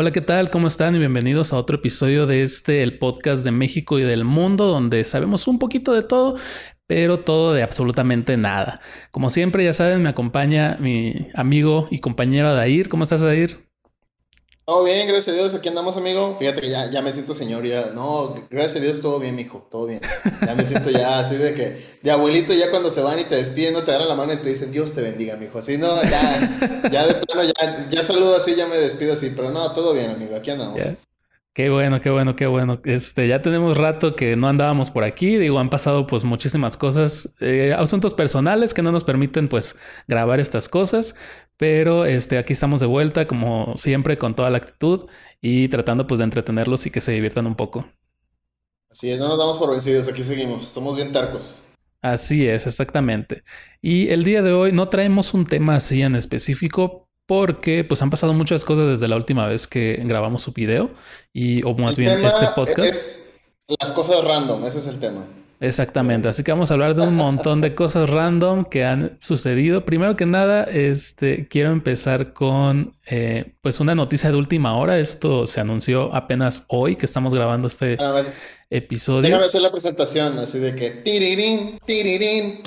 Hola, ¿qué tal? ¿Cómo están? Y bienvenidos a otro episodio de este, el podcast de México y del mundo, donde sabemos un poquito de todo, pero todo de absolutamente nada. Como siempre, ya saben, me acompaña mi amigo y compañero Adair. ¿Cómo estás, Adair? Todo bien, gracias a Dios, aquí andamos, amigo. Fíjate que ya, ya me siento señor, ya. No, gracias a Dios, todo bien, mijo, todo bien. Ya me siento ya así de que, de abuelito, ya cuando se van y te despiden, no te agarran la mano y te dicen, Dios te bendiga, mijo. Así, no, ya, ya de plano, ya, ya saludo así, ya me despido así, pero no, todo bien, amigo, aquí andamos. Qué bueno, qué bueno, qué bueno. Este, ya tenemos rato que no andábamos por aquí. Digo, han pasado pues muchísimas cosas, eh, asuntos personales que no nos permiten pues grabar estas cosas. Pero este, aquí estamos de vuelta, como siempre, con toda la actitud y tratando pues de entretenerlos y que se diviertan un poco. Así es, no nos damos por vencidos, aquí seguimos, somos bien tarcos. Así es, exactamente. Y el día de hoy no traemos un tema así en específico, porque pues han pasado muchas cosas desde la última vez que grabamos su video y o más bien este podcast. Es las cosas random, ese es el tema. Exactamente, así que vamos a hablar de un montón de cosas random que han sucedido. Primero que nada, este quiero empezar con eh, pues una noticia de última hora. Esto se anunció apenas hoy que estamos grabando este episodio. Déjame hacer la presentación, así de que tirirín, tirirín.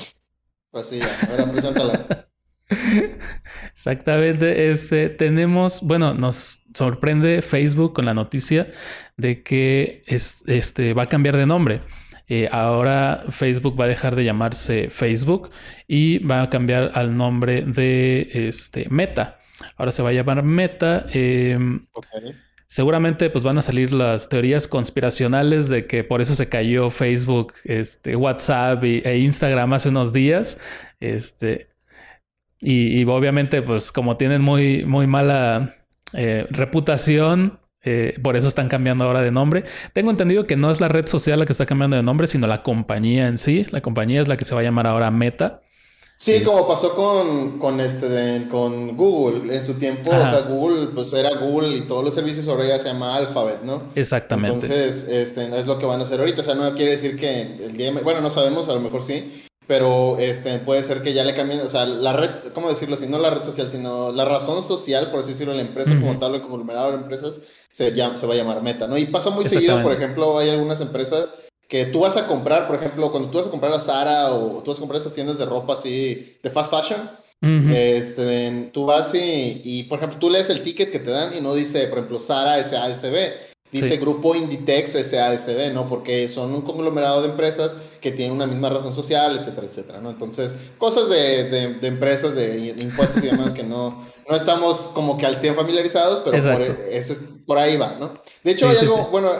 Pues sí, ya, ahora preséntala. Exactamente. Este tenemos, bueno, nos sorprende Facebook con la noticia de que este va a cambiar de nombre. Eh, ahora Facebook va a dejar de llamarse Facebook y va a cambiar al nombre de este, Meta. Ahora se va a llamar Meta. Em, seguramente pues van a salir las teorías conspiracionales de que por eso se cayó Facebook, este, WhatsApp e Instagram hace unos días. Este, y, obviamente, pues como tienen muy, muy mala eh, reputación, eh, por eso están cambiando ahora de nombre. Tengo entendido que no es la red social la que está cambiando de nombre, sino la compañía en sí. La compañía es la que se va a llamar ahora Meta. Sí, como pasó con, con, este, con Google en su tiempo. O sea, Google pues era Google y todos los servicios ahora ya se llama Alphabet, ¿no? Exactamente. Entonces, este, es lo que van a hacer ahorita. O sea, no quiere decir que el día... Bueno, no sabemos, a lo mejor sí. Pero este, puede ser que ya le cambien, o sea, la red, ¿cómo decirlo? Si no la red social, sino la razón social, por así decirlo, la empresa como tal, el conglomerado de empresas, se, llama, se va a llamar Meta, ¿no? Y pasa muy seguido, por ejemplo, hay algunas empresas que tú vas a comprar, por ejemplo, cuando tú vas a comprar a Zara o tú vas a comprar esas tiendas de ropa así, de fast fashion, este, tú vas y, y, por ejemplo, tú lees el ticket que te dan y no dice, por ejemplo, Zara SASB Dice Grupo Inditex SASB, ¿no? Porque son un conglomerado de empresas que tienen una misma razón social, etcétera, etcétera, ¿no? Entonces, cosas de, de, empresas, de impuestos y demás que no, no estamos como que al 100 familiarizados, pero por, e, ese, por ahí va, ¿no? De hecho, hay algo, bueno,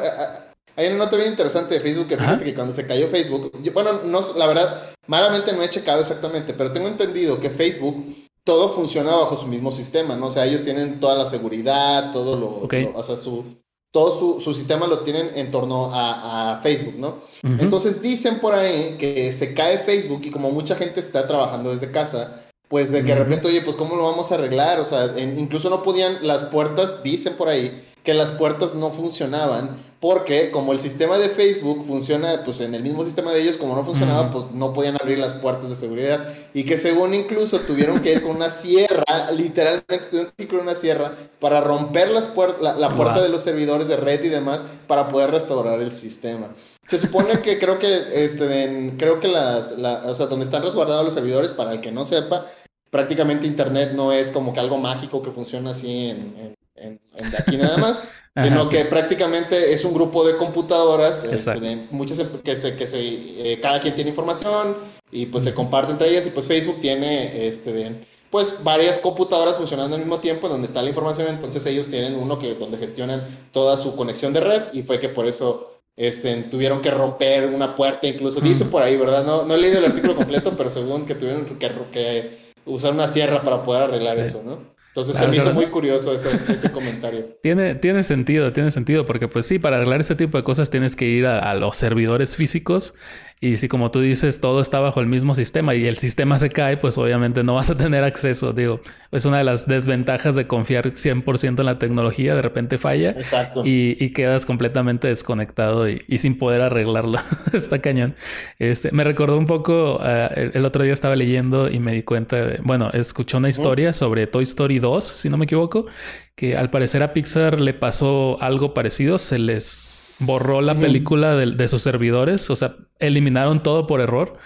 hay una nota bien interesante de Facebook que fíjate que cuando se cayó Facebook, bueno, no, la verdad, malamente no he checado exactamente, pero tengo entendido que Facebook todo funciona bajo su mismo sistema, ¿no? O sea, ellos tienen toda la seguridad, todo lo, o sea, su, todo su, su, sistema lo tienen en torno a, a Facebook, ¿no? Entonces dicen por ahí que se cae Facebook y como mucha gente está trabajando desde casa, pues de que de repente, oye, pues ¿cómo lo vamos a arreglar? O sea, incluso no podían, las puertas, dicen por ahí, que las puertas no funcionaban porque como el sistema de Facebook funciona pues en el mismo sistema de ellos, como no funcionaba, pues no podían abrir las puertas de seguridad. Y que según incluso tuvieron que ir con una sierra, literalmente tuvieron que ir con una sierra para romper las la, la puerta de los servidores de red y demás para poder restaurar el sistema. Se supone que creo que este creo que las o sea, donde están resguardados los servidores para el que no sepa, prácticamente internet no es como que algo mágico que funciona así en en, de aquí nada más, sino que prácticamente es un grupo de computadoras, este, muchas em, que se, que se, eh, cada quien tiene información y pues se comparte entre ellas y pues Facebook tiene, este, pues varias computadoras funcionando al mismo tiempo donde está la información, entonces ellos tienen uno que donde gestionan toda su conexión de red y fue que por eso este, tuvieron que romper una puerta, incluso dice por ahí, ¿verdad? No, no he leído el artículo completo, pero según que tuvieron que, que usar una sierra para poder arreglar eso, ¿no? Entonces se me hizo muy curioso ese, ese comentario. tiene, tiene sentido, tiene sentido, porque pues sí, para arreglar ese tipo de cosas tienes que ir a, los servidores físicos Y si como tú dices, todo está bajo el mismo sistema y el sistema se cae, pues obviamente no vas a tener acceso. Digo, es una de las desventajas de confiar 100% en la tecnología. De repente falla Exacto. Y, quedas completamente desconectado y, sin poder arreglarlo. está cañón. Este, me recordó un poco, uh, el, otro día estaba leyendo y me di cuenta de, bueno, escuché una historia sobre Toy Story 2, si no me equivoco, que al parecer a Pixar le pasó algo parecido. Se les borró la película de, sus servidores, o sea, eliminaron todo por error.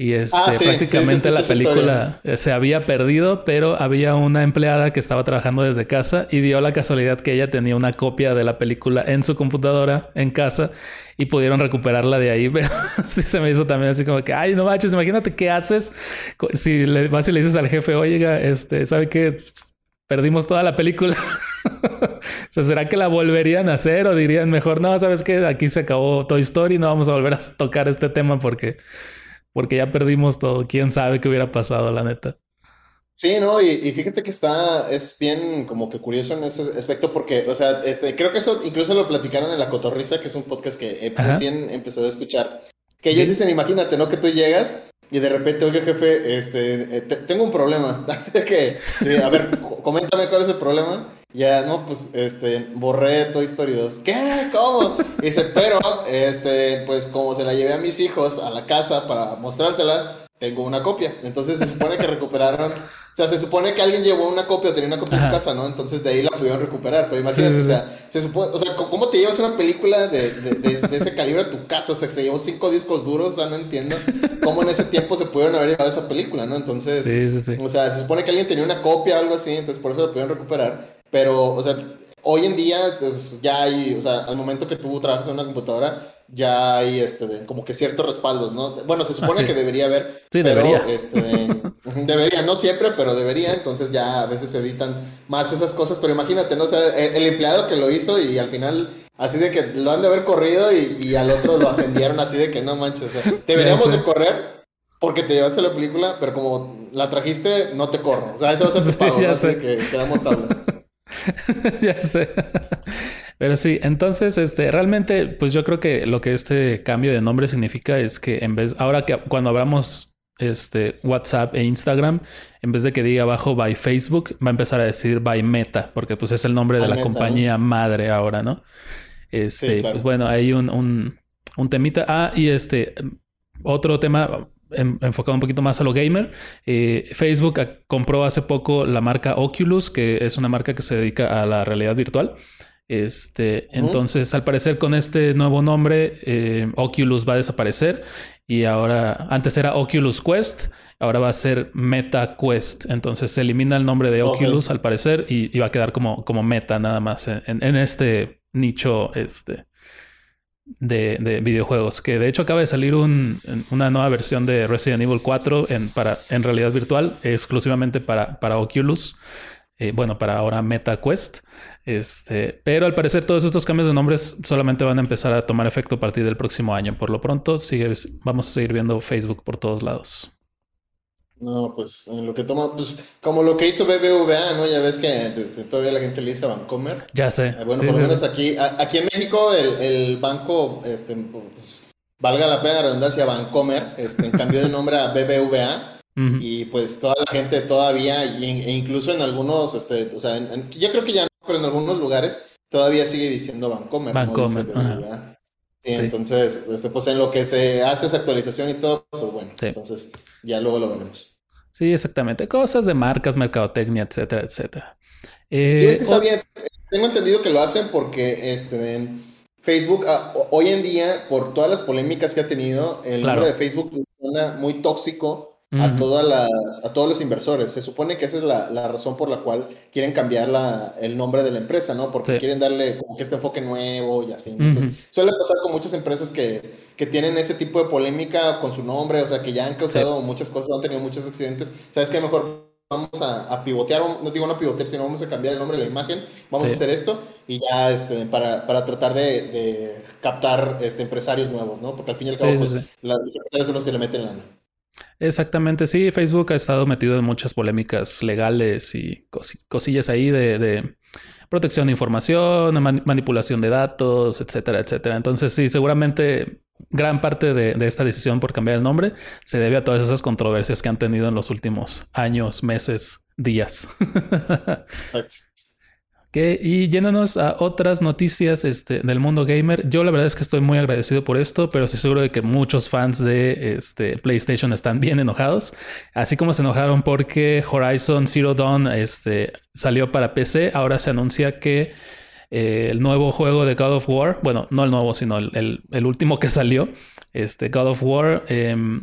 Y este, ah, prácticamente la película se había perdido, pero había una empleada que estaba trabajando desde casa y dio la casualidad que ella tenía una copia de la película en su computadora en casa y pudieron recuperarla de ahí. Pero sí se me hizo también así como que, ay, no manches, imagínate qué haces si le vas y le dices al jefe, oiga, este, ¿sabe qué? Perdimos toda la película. o sea, ¿será que la volverían a hacer o dirían mejor, no, sabes que aquí se acabó Toy Story, no vamos a volver a tocar este tema porque, porque ya perdimos todo? ¿Quién sabe qué hubiera pasado, la neta? Sí, no, y, fíjate que está, es bien como que curioso en ese aspecto porque, o sea, este, creo que eso incluso lo platicaron en La Cotorrisa, que es un podcast que recién empezó a escuchar, que ellos dicen, imagínate, ¿no? Que tú llegas y de repente, oye, jefe, este, eh, tengo un problema. Así que, a ver, coméntame cuál es el problema. Ya, no, pues, este, borré Toy Story 2. ¿Qué? ¿Cómo? Y dice, pero, este, pues, como se la llevé a mis hijos a la casa para mostrárselas, tengo una copia. Entonces se supone que recuperaron o sea, se supone que alguien llevó una copia o tenía una copia en su casa, ¿no? Entonces de ahí la pudieron recuperar. Pero imagínate, o sea, se supone, o sea, ¿cómo te llevas una película de, de, ese calibre a tu casa? O sea, que se llevó cinco discos duros, o sea, no entiendo cómo en ese tiempo se pudieron haber llevado esa película, ¿no? Entonces, o sea, se supone que alguien tenía una copia o algo así, entonces por eso la pudieron recuperar. Pero, o sea, hoy en día, pues ya hay, o sea, al momento que tú trabajas en una computadora, ya hay este como que ciertos respaldos, ¿no? Bueno, se supone ah, que debería haber, sí, debería. este debería, no siempre, pero debería, entonces ya a veces se evitan más esas cosas, pero imagínate, ¿no? O sea, el, empleado que lo hizo y al final así de que lo han de haber corrido y, al otro lo ascendieron así de que no manches, o sea, deberíamos de correr porque te llevaste la película, pero como la trajiste, no te corro. O sea, eso va a ser tu pago, así que quedamos tablas. ya sé. Pero sí, entonces, este, realmente, pues yo creo que lo que este cambio de nombre significa es que en vez, ahora que cuando abramos este WhatsApp e Instagram, en vez de que diga abajo by Facebook, va a empezar a decir by Meta, porque pues es el nombre de la compañía madre ahora, ¿no? Este, pues bueno, hay un, un, un temita. Ah, y este, otro tema enfocado un poquito más a lo gamer. Eh, Facebook compró hace poco la marca Oculus, que es una marca que se dedica a la realidad virtual. Este, entonces, al parecer, con este nuevo nombre, eh, Oculus va a desaparecer y ahora, antes era Oculus Quest, ahora va a ser Meta Quest. Entonces, se elimina el nombre de Oculus al parecer y, va a quedar como, como Meta nada más en, este nicho este, de, videojuegos. Que de hecho acaba de salir una nueva versión de Resident Evil 4 en, para, en realidad virtual, exclusivamente para, para Oculus. Eh, bueno, para ahora Meta Quest. Este, pero al parecer todos estos cambios de nombres solamente van a empezar a tomar efecto a partir del próximo año. Por lo pronto, sigue, vamos a seguir viendo Facebook por todos lados. No, pues en lo que toma, pues como lo que hizo BBVA, ¿no? Ya ves que este, todavía la gente le dice Bancomer. Ya sé. Eh, bueno, por lo menos aquí, aquí en México el, banco, este, pues, valga la pena la redundancia, Bancomer, este, cambió de nombre a BBVA. Y pues toda la gente todavía, e incluso en algunos, este, o sea, yo creo que ya no, pero en algunos lugares todavía sigue diciendo Vancomer. Vancomer. sí, Entonces, este, pues en lo que se hace esa actualización y todo, pues bueno, entonces ya luego lo veremos. Sí, exactamente. Cosas de marcas, mercadotecnia, etcétera, etcétera. y es que está bien. Tengo entendido que lo hacen porque este, en Facebook, ah, hoy en día, por todas las polémicas que ha tenido, el nombre de Facebook suena muy tóxico a, todas las, a todos los inversores. Se supone que esa es la, la razón por la cual quieren cambiar la, el nombre de la empresa, ¿no? Porque quieren darle como que este enfoque nuevo y así. Entonces, suele pasar con muchas empresas que, que, tienen ese tipo de polémica con su nombre, o sea, que ya han causado muchas cosas, han tenido muchos accidentes. ¿Sabes qué? Mejor vamos a, a, pivotear, no digo no pivotear, sino vamos a cambiar el nombre de la imagen, vamos a hacer esto y ya este, para, para tratar de, de, captar este, empresarios nuevos, ¿no? Porque al fin y al cabo, pues, los empresarios son los que le meten lana. Exactamente, sí. Facebook ha estado metido en muchas polémicas legales y cosillas ahí de, protección de información, manipulación de datos, etcétera, etcétera. Entonces, sí, seguramente gran parte de, de, esta decisión por cambiar el nombre se debe a todas esas controversias que han tenido en los últimos años, meses, días. Exacto y yéndonos a otras noticias este, del mundo gamer, yo la verdad es que estoy muy agradecido por esto, pero estoy seguro de que muchos fans de este, PlayStation están bien enojados, así como se enojaron porque Horizon Zero Dawn este, salió para PC, ahora se anuncia que eh, el nuevo juego de God of War, bueno, no el nuevo, sino el, el, último que salió, este God of War, em,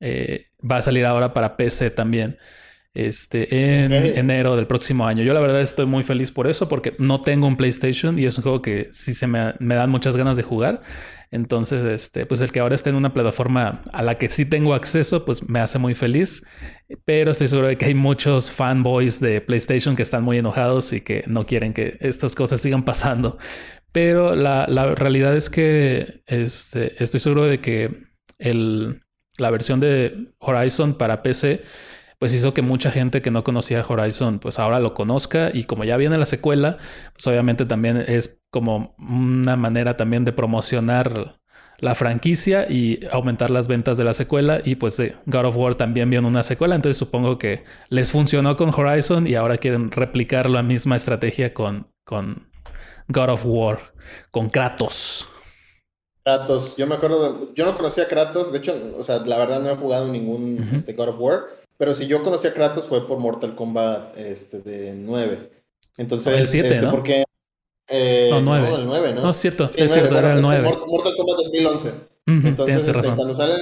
eh, va a salir ahora para PC también este, en enero del próximo año. Yo la verdad estoy muy feliz por eso porque no tengo un PlayStation y es un juego que sí se me, me, dan muchas ganas de jugar. Entonces, este, pues el que ahora esté en una plataforma a la que sí tengo acceso, pues me hace muy feliz. Pero estoy seguro de que hay muchos fanboys de PlayStation que están muy enojados y que no quieren que estas cosas sigan pasando. Pero la, la realidad es que este, estoy seguro de que el, la versión de Horizon para PC pues hizo que mucha gente que no conocía Horizon, pues ahora lo conozca. Y como ya viene la secuela, pues obviamente también es como una manera también de promocionar la franquicia y aumentar las ventas de la secuela. Y pues God of War también viene una secuela, entonces supongo que les funcionó con Horizon y ahora quieren replicar la misma estrategia con, con God of War, con Kratos. Kratos, yo me acuerdo, yo no conocía a Kratos, de hecho, o sea, la verdad no he jugado ningún este, God of War, pero si yo conocí a Kratos fue por Mortal Kombat este, de 9. Entonces, el 7, este, ¿no? Porque, eh, no, 9. No, el 9, ¿no? No, es cierto, es cierto, era el 9. Mortal Kombat 2011. Entonces, este, cuando, sale,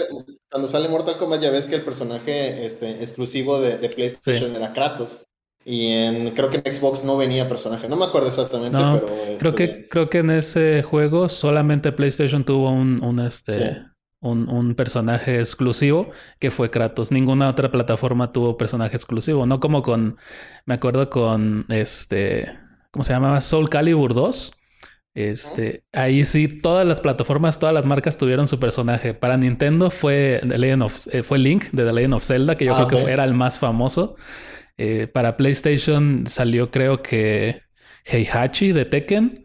cuando sale Mortal Kombat ya ves que el personaje este, exclusivo de, de PlayStation era Kratos. Y en, creo que en Xbox no venía personaje. No me acuerdo exactamente, pero. Creo, que, este, creo que en ese juego solamente PlayStation tuvo un, un este. Un, un, personaje exclusivo que fue Kratos. Ninguna otra plataforma tuvo personaje exclusivo. No como con. Me acuerdo con este. ¿Cómo se llamaba? Soul Calibur 2. Este, ahí sí, todas las plataformas, todas las marcas tuvieron su personaje. Para Nintendo fue The Legend of, eh, fue Link de The Legend of Zelda, que yo ah, creo que era el más famoso. Eh, para PlayStation salió creo que Heihachi de Tekken.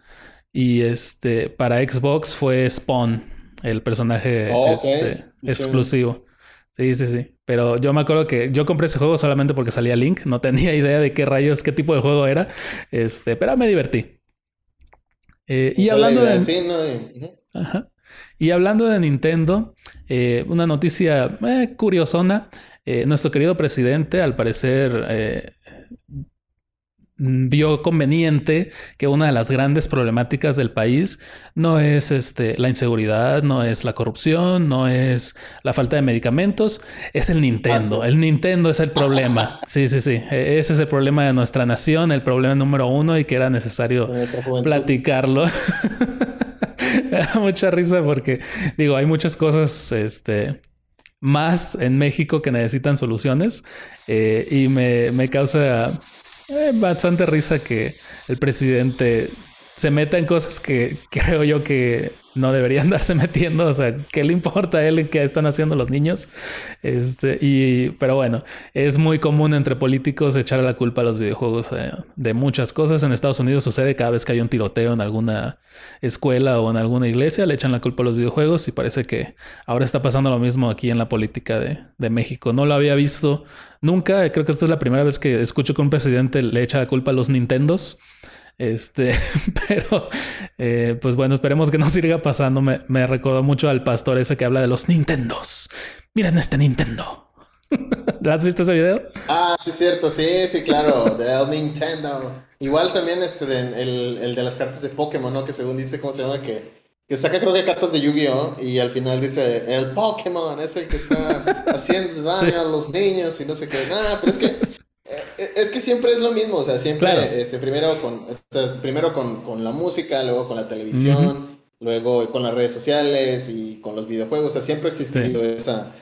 Y este, para Xbox fue Spawn, el personaje oh, este, exclusivo. Sí, sí, sí. Pero yo me acuerdo que yo compré ese juego solamente porque salía Link. No tenía idea de qué rayos, qué tipo de juego era. Este, pero me divertí. Eh, y hablando de. Y hablando de Nintendo, eh, una noticia curiosona. Eh, nuestro querido presidente, al parecer, eh, vio conveniente que una de las grandes problemáticas del país no es este, la inseguridad, no es la corrupción, no es la falta de medicamentos, es el Nintendo. El Nintendo es el problema. Sí, sí, sí. E, ese es el problema de nuestra nación, el problema número uno y que era necesario platicarlo. Me da mucha risa porque digo, hay muchas cosas, este, más en México que necesitan soluciones eh, y me, me causa eh, bastante risa que el presidente se meta en cosas que creo yo que no deberían darse metiendo. O sea, ¿qué le importa a él qué están haciendo los niños? Este, y, pero bueno, es muy común entre políticos echar la culpa a los videojuegos eh, de muchas cosas. En Estados Unidos sucede cada vez que hay un tiroteo en alguna escuela o en alguna iglesia, le echan la culpa a los videojuegos y parece que ahora está pasando lo mismo aquí en la política de, de México. No lo había visto nunca. Creo que esta es la primera vez que escucho que un presidente le echa la culpa a los Nintendos. Este, pero eh, pues bueno, esperemos que no siga pasando. Me, me, recordó mucho al pastor ese que habla de los Nintendos. Miren este Nintendo. ¿Has visto ese video? Ah, sí, cierto, sí, sí, claro, de Nintendo. Igual también este el, el, de las cartas de Pokémon, ¿no? Que según dice, ¿cómo se llama? Que, que saca creo que cartas de Yu-Gi-Oh! y al final dice, el Pokémon es el que está haciendo daño a los niños y no sé qué. Nada, pero es que es que siempre es lo mismo, o sea, siempre este, primero, con, primero con, la música, luego con la televisión, luego con las redes sociales y con los videojuegos, o sea, siempre ha existido esa,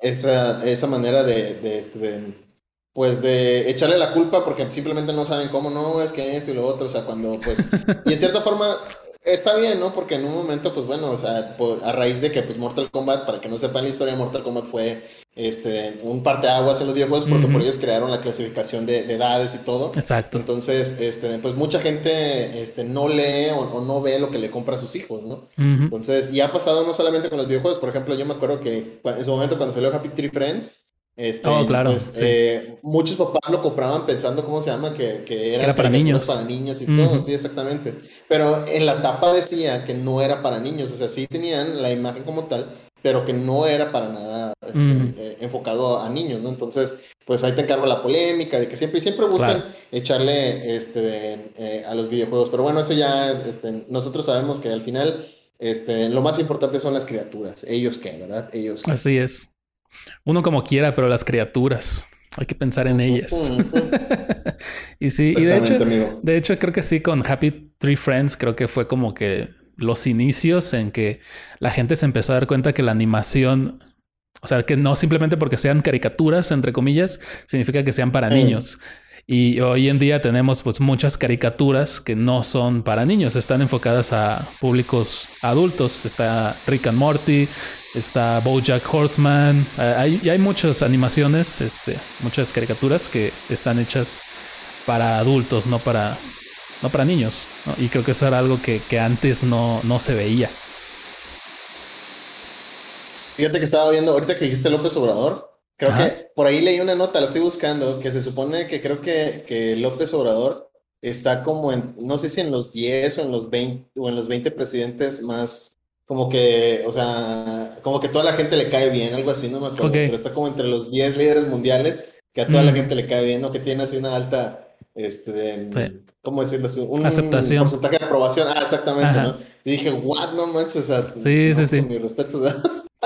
esa, esa manera de, este, pues de echarle la culpa porque simplemente no saben cómo no, es que esto y lo otro, o sea, cuando pues, y en cierta forma, está bien, ¿no? Porque en un momento, pues bueno, o sea, a raíz de que pues Mortal Kombat, para que no sepan la historia, Mortal Kombat fue este, un parteaguas en los videojuegos porque por ellos crearon la clasificación de, edades y todo. Exacto. Entonces, este, pues mucha gente este, no lee o, no ve lo que le compra a sus hijos, ¿no? Entonces, y ha pasado no solamente con los videojuegos, por ejemplo, yo me acuerdo que en su momento cuando salió Happy Tree Friends, este, oh, claro, pues, eh, muchos papás lo compraban pensando, ¿cómo se llama? Que, que era, para niños. Para niños y todo, sí, exactamente. Pero en la tapa decía que no era para niños, o sea, sí tenían la imagen como tal, pero que no era para nada este, eh, enfocado a niños, ¿no? Entonces, pues ahí te encargo la polémica de que siempre, siempre buscan echarle este, eh, a los videojuegos. Pero bueno, eso ya, este, nosotros sabemos que al final, este, lo más importante son las criaturas. Ellos qué, ¿verdad? Ellos qué. Así es. Uno como quiera, pero las criaturas. Hay que pensar en ellas. y sí, y de hecho, de hecho, creo que sí, con Happy Tree Friends, creo que fue como que los inicios en que la gente se empezó a dar cuenta que la animación, o sea, que no simplemente porque sean caricaturas, entre comillas, significa que sean para mm. niños. Y hoy en día tenemos pues muchas caricaturas que no son para niños, están enfocadas a públicos adultos. Está Rick and Morty, está BoJack Horseman, eh, hay, muchas animaciones, este, muchas caricaturas que están hechas para adultos, no para, no para niños. Y creo que eso era algo que, antes no, no se veía. Fíjate que estaba viendo, ahorita que dijiste López Obrador, Creo que por ahí leí una nota, la estoy buscando, que se supone que creo que, que López Obrador está como en, no sé si en los 10 o en los 20, o en los 20 presidentes más, como que, o sea, como que toda la gente le cae bien, algo así, no me acuerdo, pero está como entre los 10 líderes mundiales que a toda la mm. gente le cae bien, o que tiene así una alta, este, ¿cómo decirlo? Un Aceptación. porcentaje de aprobación, ah, exactamente, ¿no? Y dije, what, no manches, o sea, sí, sí, sí. mi respeto,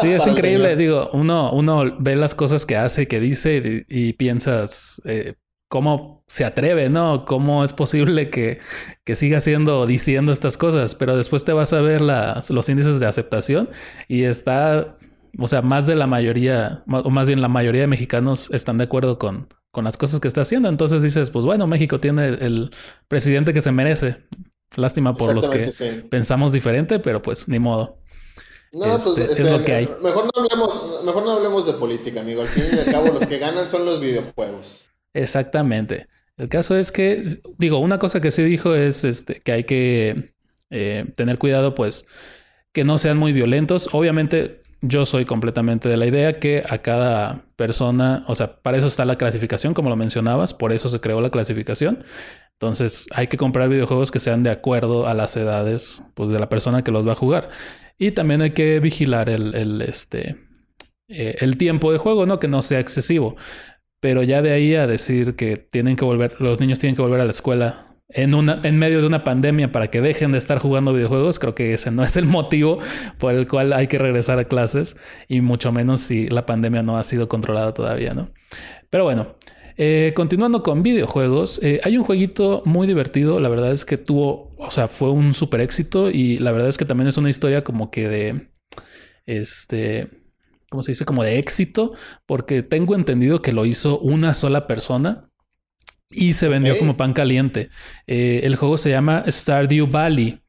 Sí, es increíble. Digo, uno, uno ve las cosas que hace, que dice y, piensas eh, cómo se atreve, ¿no? ¿Cómo es posible que, que siga siendo diciendo estas cosas? Pero después te vas a ver las, los índices de aceptación y está, o sea, más de la mayoría, o más bien la mayoría de mexicanos están de acuerdo con, con las cosas que está haciendo. Entonces dices, pues bueno, México tiene el, presidente que se merece. Lástima por los que pensamos diferente, pero pues ni modo. No, pues este, es lo que hay. Mejor no, hablemos, mejor no hablemos de política, amigo. Al fin y al cabo, los que ganan son los videojuegos. Exactamente. El caso es que, digo, una cosa que sí dijo es este, que hay que eh, tener cuidado, pues, que no sean muy violentos. Obviamente, yo soy completamente de la idea que a cada persona, o sea, para eso está la clasificación, como lo mencionabas, por eso se creó la clasificación. Entonces, hay que comprar videojuegos que sean de acuerdo a las edades pues, de la persona que los va a jugar. Y también hay que vigilar el, este, eh, el tiempo de juego, ¿no? Que no sea excesivo. Pero ya de ahí a decir que tienen que volver, los niños tienen que volver a la escuela en, una, en medio de una pandemia para que dejen de estar jugando videojuegos, creo que ese no es el motivo por el cual hay que regresar a clases y mucho menos si la pandemia no ha sido controlada todavía, ¿no? Pero bueno, eh, continuando con videojuegos, eh, hay un jueguito muy divertido. La verdad es que tuvo, o sea, fue un super éxito y la verdad es que también es una historia como que de, este, ¿cómo se dice? Como de éxito, porque tengo entendido que lo hizo una sola persona y se vendió como pan caliente. Eh, el juego se llama Stardew Valley.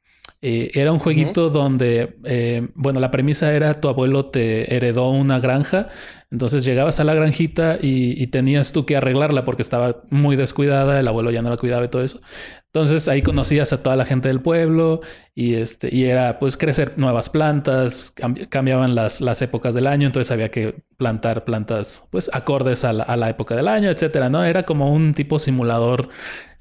Eh, era un jueguito donde, eh, bueno, la premisa era tu abuelo te heredó una granja, entonces llegabas a la granjita y, tenías tú que arreglarla porque estaba muy descuidada, el abuelo ya no la cuidaba y todo eso. Entonces ahí conocías a toda la gente del pueblo y, este, y era pues crecer nuevas plantas, cambiaban las, las épocas del año, entonces había que plantar plantas pues acordes a la, a la época del año, etcétera, ¿no? Era como un tipo simulador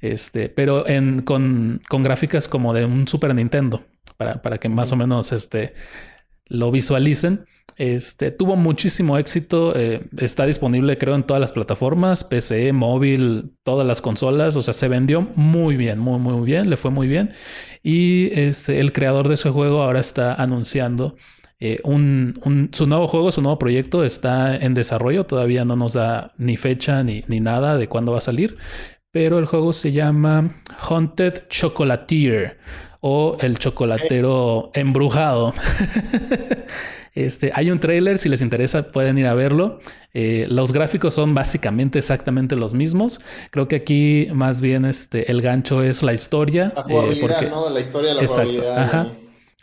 este, pero en, con, con, gráficas como de un Super Nintendo, para, para que más o menos este, lo visualicen. Este, tuvo muchísimo éxito, eh, está disponible creo en todas las plataformas, PC, móvil, todas las consolas, o sea, se vendió muy bien, muy, muy bien, le fue muy bien. Y este, el creador de ese juego ahora está anunciando eh, un, su nuevo juego, su nuevo proyecto está en desarrollo, todavía no nos da ni fecha ni, ni nada de cuándo va a salir, pero el juego se llama Haunted Chocolatier o El chocolatero embrujado. este, hay un trailer, si les interesa pueden ir a verlo. Eh, los gráficos son básicamente exactamente los mismos. Creo que aquí más bien este, el gancho es la historia. La jugabilidad, eh, ¿no? La historia de la jugabilidad.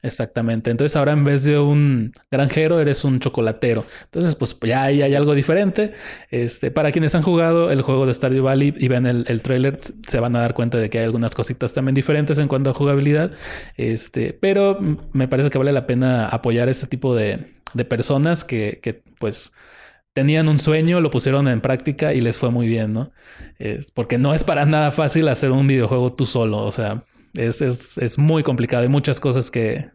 Exactamente. Entonces ahora en vez de un granjero eres un chocolatero. Entonces pues ya ahí hay algo diferente. Este, para quienes han jugado el juego de Stardew Valley y ven el, el trailer se van a dar cuenta de que hay algunas cositas también diferentes en cuanto a jugabilidad. Este, pero me parece que vale la pena apoyar este tipo de, de personas que, que pues tenían un sueño, lo pusieron en práctica y les fue muy bien, ¿no? porque no es para nada fácil hacer un videojuego tú solo. O sea, es, es, es muy complicado. Hay muchas cosas que,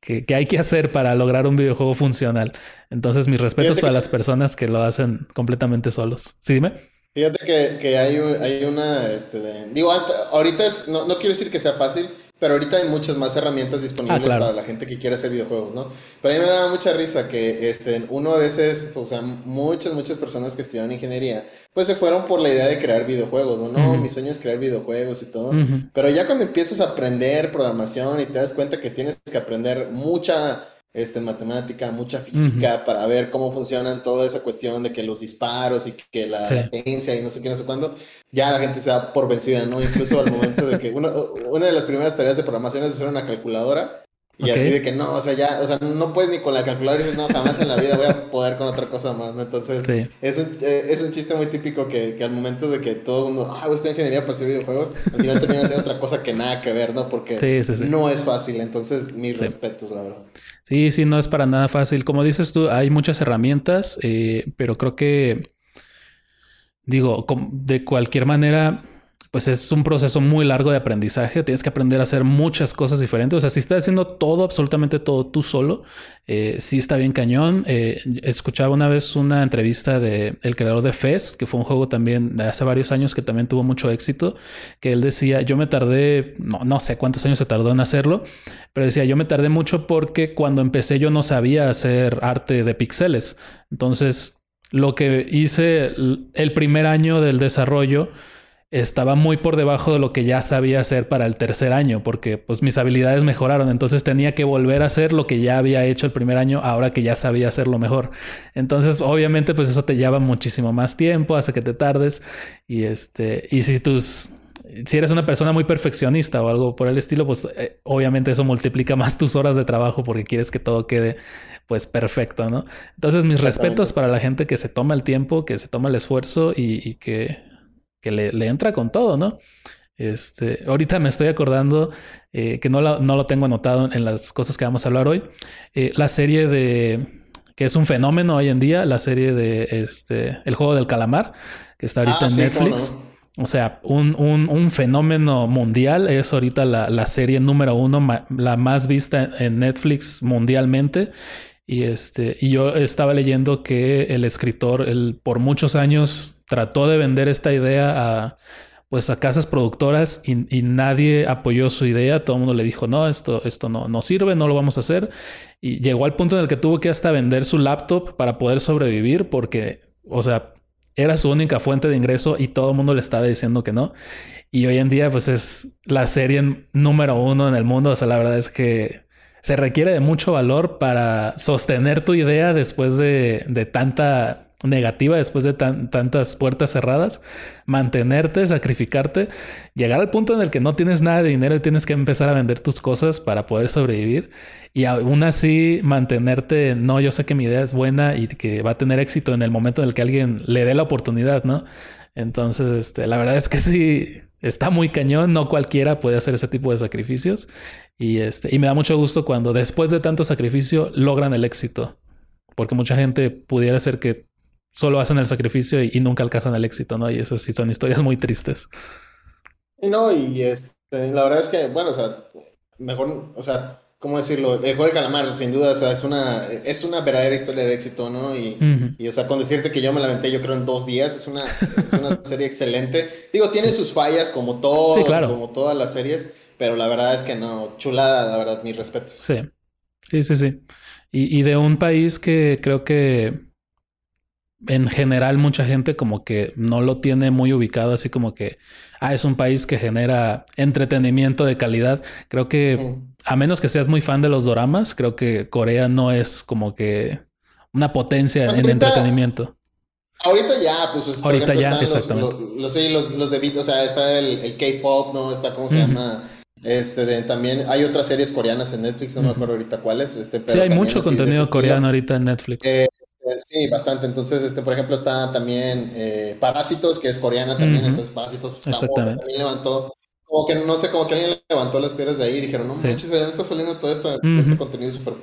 que, hay que hacer para lograr un videojuego funcional. Entonces, mis respetos para las personas que lo hacen completamente solos. Sí, dime. Fíjate que, que hay, hay una, este, digo, ahorita es, no, no quiero decir que sea fácil, pero ahorita hay muchas más herramientas disponibles ah, para la gente que quiere hacer videojuegos, ¿no? Pero a mí me da mucha risa que este, uno a veces, o sea, muchas, muchas personas que estudian ingeniería, pues se fueron por la idea de crear videojuegos, ¿no? No, mi sueño es crear videojuegos y todo. Pero ya cuando empiezas a aprender programación y te das cuenta que tienes que aprender mucha este, matemática, mucha física para ver cómo funcionan toda esa cuestión de que los disparos y que la latencia y no sé qué, no sé cuándo, ya la gente se da por vencida, ¿no? Incluso al momento de que una, una de las primeras tareas de programación es hacer una calculadora y así de que no, o sea, ya, o sea, no puedes ni con la calculadora y dices, no, jamás en la vida voy a poder con otra cosa más, ¿no? Entonces, es, un, eh, es un chiste muy típico que, que, al momento de que todo el mundo, ah, usted ingeniería para hacer videojuegos, al final termina siendo otra cosa que nada que ver, ¿no? Porque no es fácil, entonces, mis respetos, la verdad. Sí, sí, no es para nada fácil. Como dices tú, hay muchas herramientas, eh, pero creo que, digo, de cualquier manera, pues es un proceso muy largo de aprendizaje. Tienes que aprender a hacer muchas cosas diferentes. O sea, si estás haciendo todo, absolutamente todo tú solo, eh, sí está bien cañón. Eh, escuchaba una vez una entrevista de el creador de Fez, que fue un juego también de hace varios años que también tuvo mucho éxito, que él decía, yo me tardé, no, no sé cuántos años se tardó en hacerlo, pero decía, yo me tardé mucho porque cuando empecé yo no sabía hacer arte de píxeles. Entonces, lo que hice el primer año del desarrollo, estaba muy por debajo de lo que ya sabía hacer para el tercer año, porque pues mis habilidades mejoraron, entonces tenía que volver a hacer lo que ya había hecho el primer año, ahora que ya sabía hacerlo mejor. Entonces, obviamente, pues eso te lleva muchísimo más tiempo, hace que te tardes y este, y si tus si eres una persona muy perfeccionista o algo por el estilo, pues eh, obviamente eso multiplica más tus horas de trabajo porque quieres que todo quede pues perfecto, ¿no? Entonces mis respetos para la gente que se toma el tiempo, que se toma el esfuerzo y que que le, entra con todo, ¿no? Este, ahorita me estoy acordando eh, que no, no, lo tengo anotado en las cosas que vamos a hablar hoy. Eh, la serie de que es un fenómeno hoy en día, la serie de este El juego del calamar, que está ahorita ah, en Netflix. O sea, un, un, un, fenómeno mundial. Es ahorita la, la serie número uno, la más vista en Netflix mundialmente. Y este, y yo estaba leyendo que el escritor, el, por muchos años trató de vender esta idea a pues a casas productoras y, nadie apoyó su idea. Todo el mundo le dijo, no, esto, esto no, no sirve, no lo vamos a hacer. Y llegó al punto en el que tuvo que hasta vender su laptop para poder sobrevivir porque, o sea, era su única fuente de ingreso y todo el mundo le estaba diciendo que no. Y hoy en día, pues es la serie número uno en el mundo. O sea, la verdad es que se requiere de mucho valor para sostener tu idea después de, de tanta negativa después de tantas puertas cerradas, mantenerte, sacrificarte, llegar al punto en el que no tienes nada de dinero y tienes que empezar a vender tus cosas para poder sobrevivir y aún así mantenerte, no, yo sé que mi idea es buena y que va a tener éxito en el momento en el que alguien le dé la oportunidad, ¿no? Entonces, este, la verdad es que sí, está muy cañón, no cualquiera puede hacer ese tipo de sacrificios y, este, y me da mucho gusto cuando después de tanto sacrificio logran el éxito. Porque mucha gente pudiera ser que solo hacen el sacrificio y, nunca alcanzan el éxito, ¿no? Y esas sí son historias muy tristes. Y no, y este, la verdad es que, bueno, o sea, mejor, o sea, ¿cómo decirlo? El juego de calamar, sin duda, o sea, es una, es una verdadera historia de éxito, ¿no? Y, y o sea, con decirte que yo me la aventé, yo creo, en dos días, es una, una serie excelente. Digo, tiene sus fallas, como todo, como todas las series, pero la verdad es que no, chulada, la verdad, mi respeto. Sí, sí, sí, sí. y de un país que creo que en general mucha gente como que no lo tiene muy ubicado, así como que, ah, es un país que genera entretenimiento de calidad. Creo que, a menos que seas muy fan de los doramas, creo que Corea no es como que una potencia en entretenimiento. Ahorita ya, pues, ahorita ya, exactamente. Los, los, los, de, o sea, está el, el K-pop, ¿no? Está, ¿cómo se llama? Este, de, también hay otras series coreanas en Netflix, no me acuerdo ahorita cuáles. Este, pero sí, hay mucho contenido coreano ahorita en Netflix. Eh, sí, bastante. Entonces, este, por ejemplo, está también eh, Parásitos, que es coreana también. Entonces, Parásitos Exactamente. también levantó, como que no sé, como que alguien levantó las piedras de ahí y dijeron, no manches, ¿de dónde está saliendo todo este contenido súper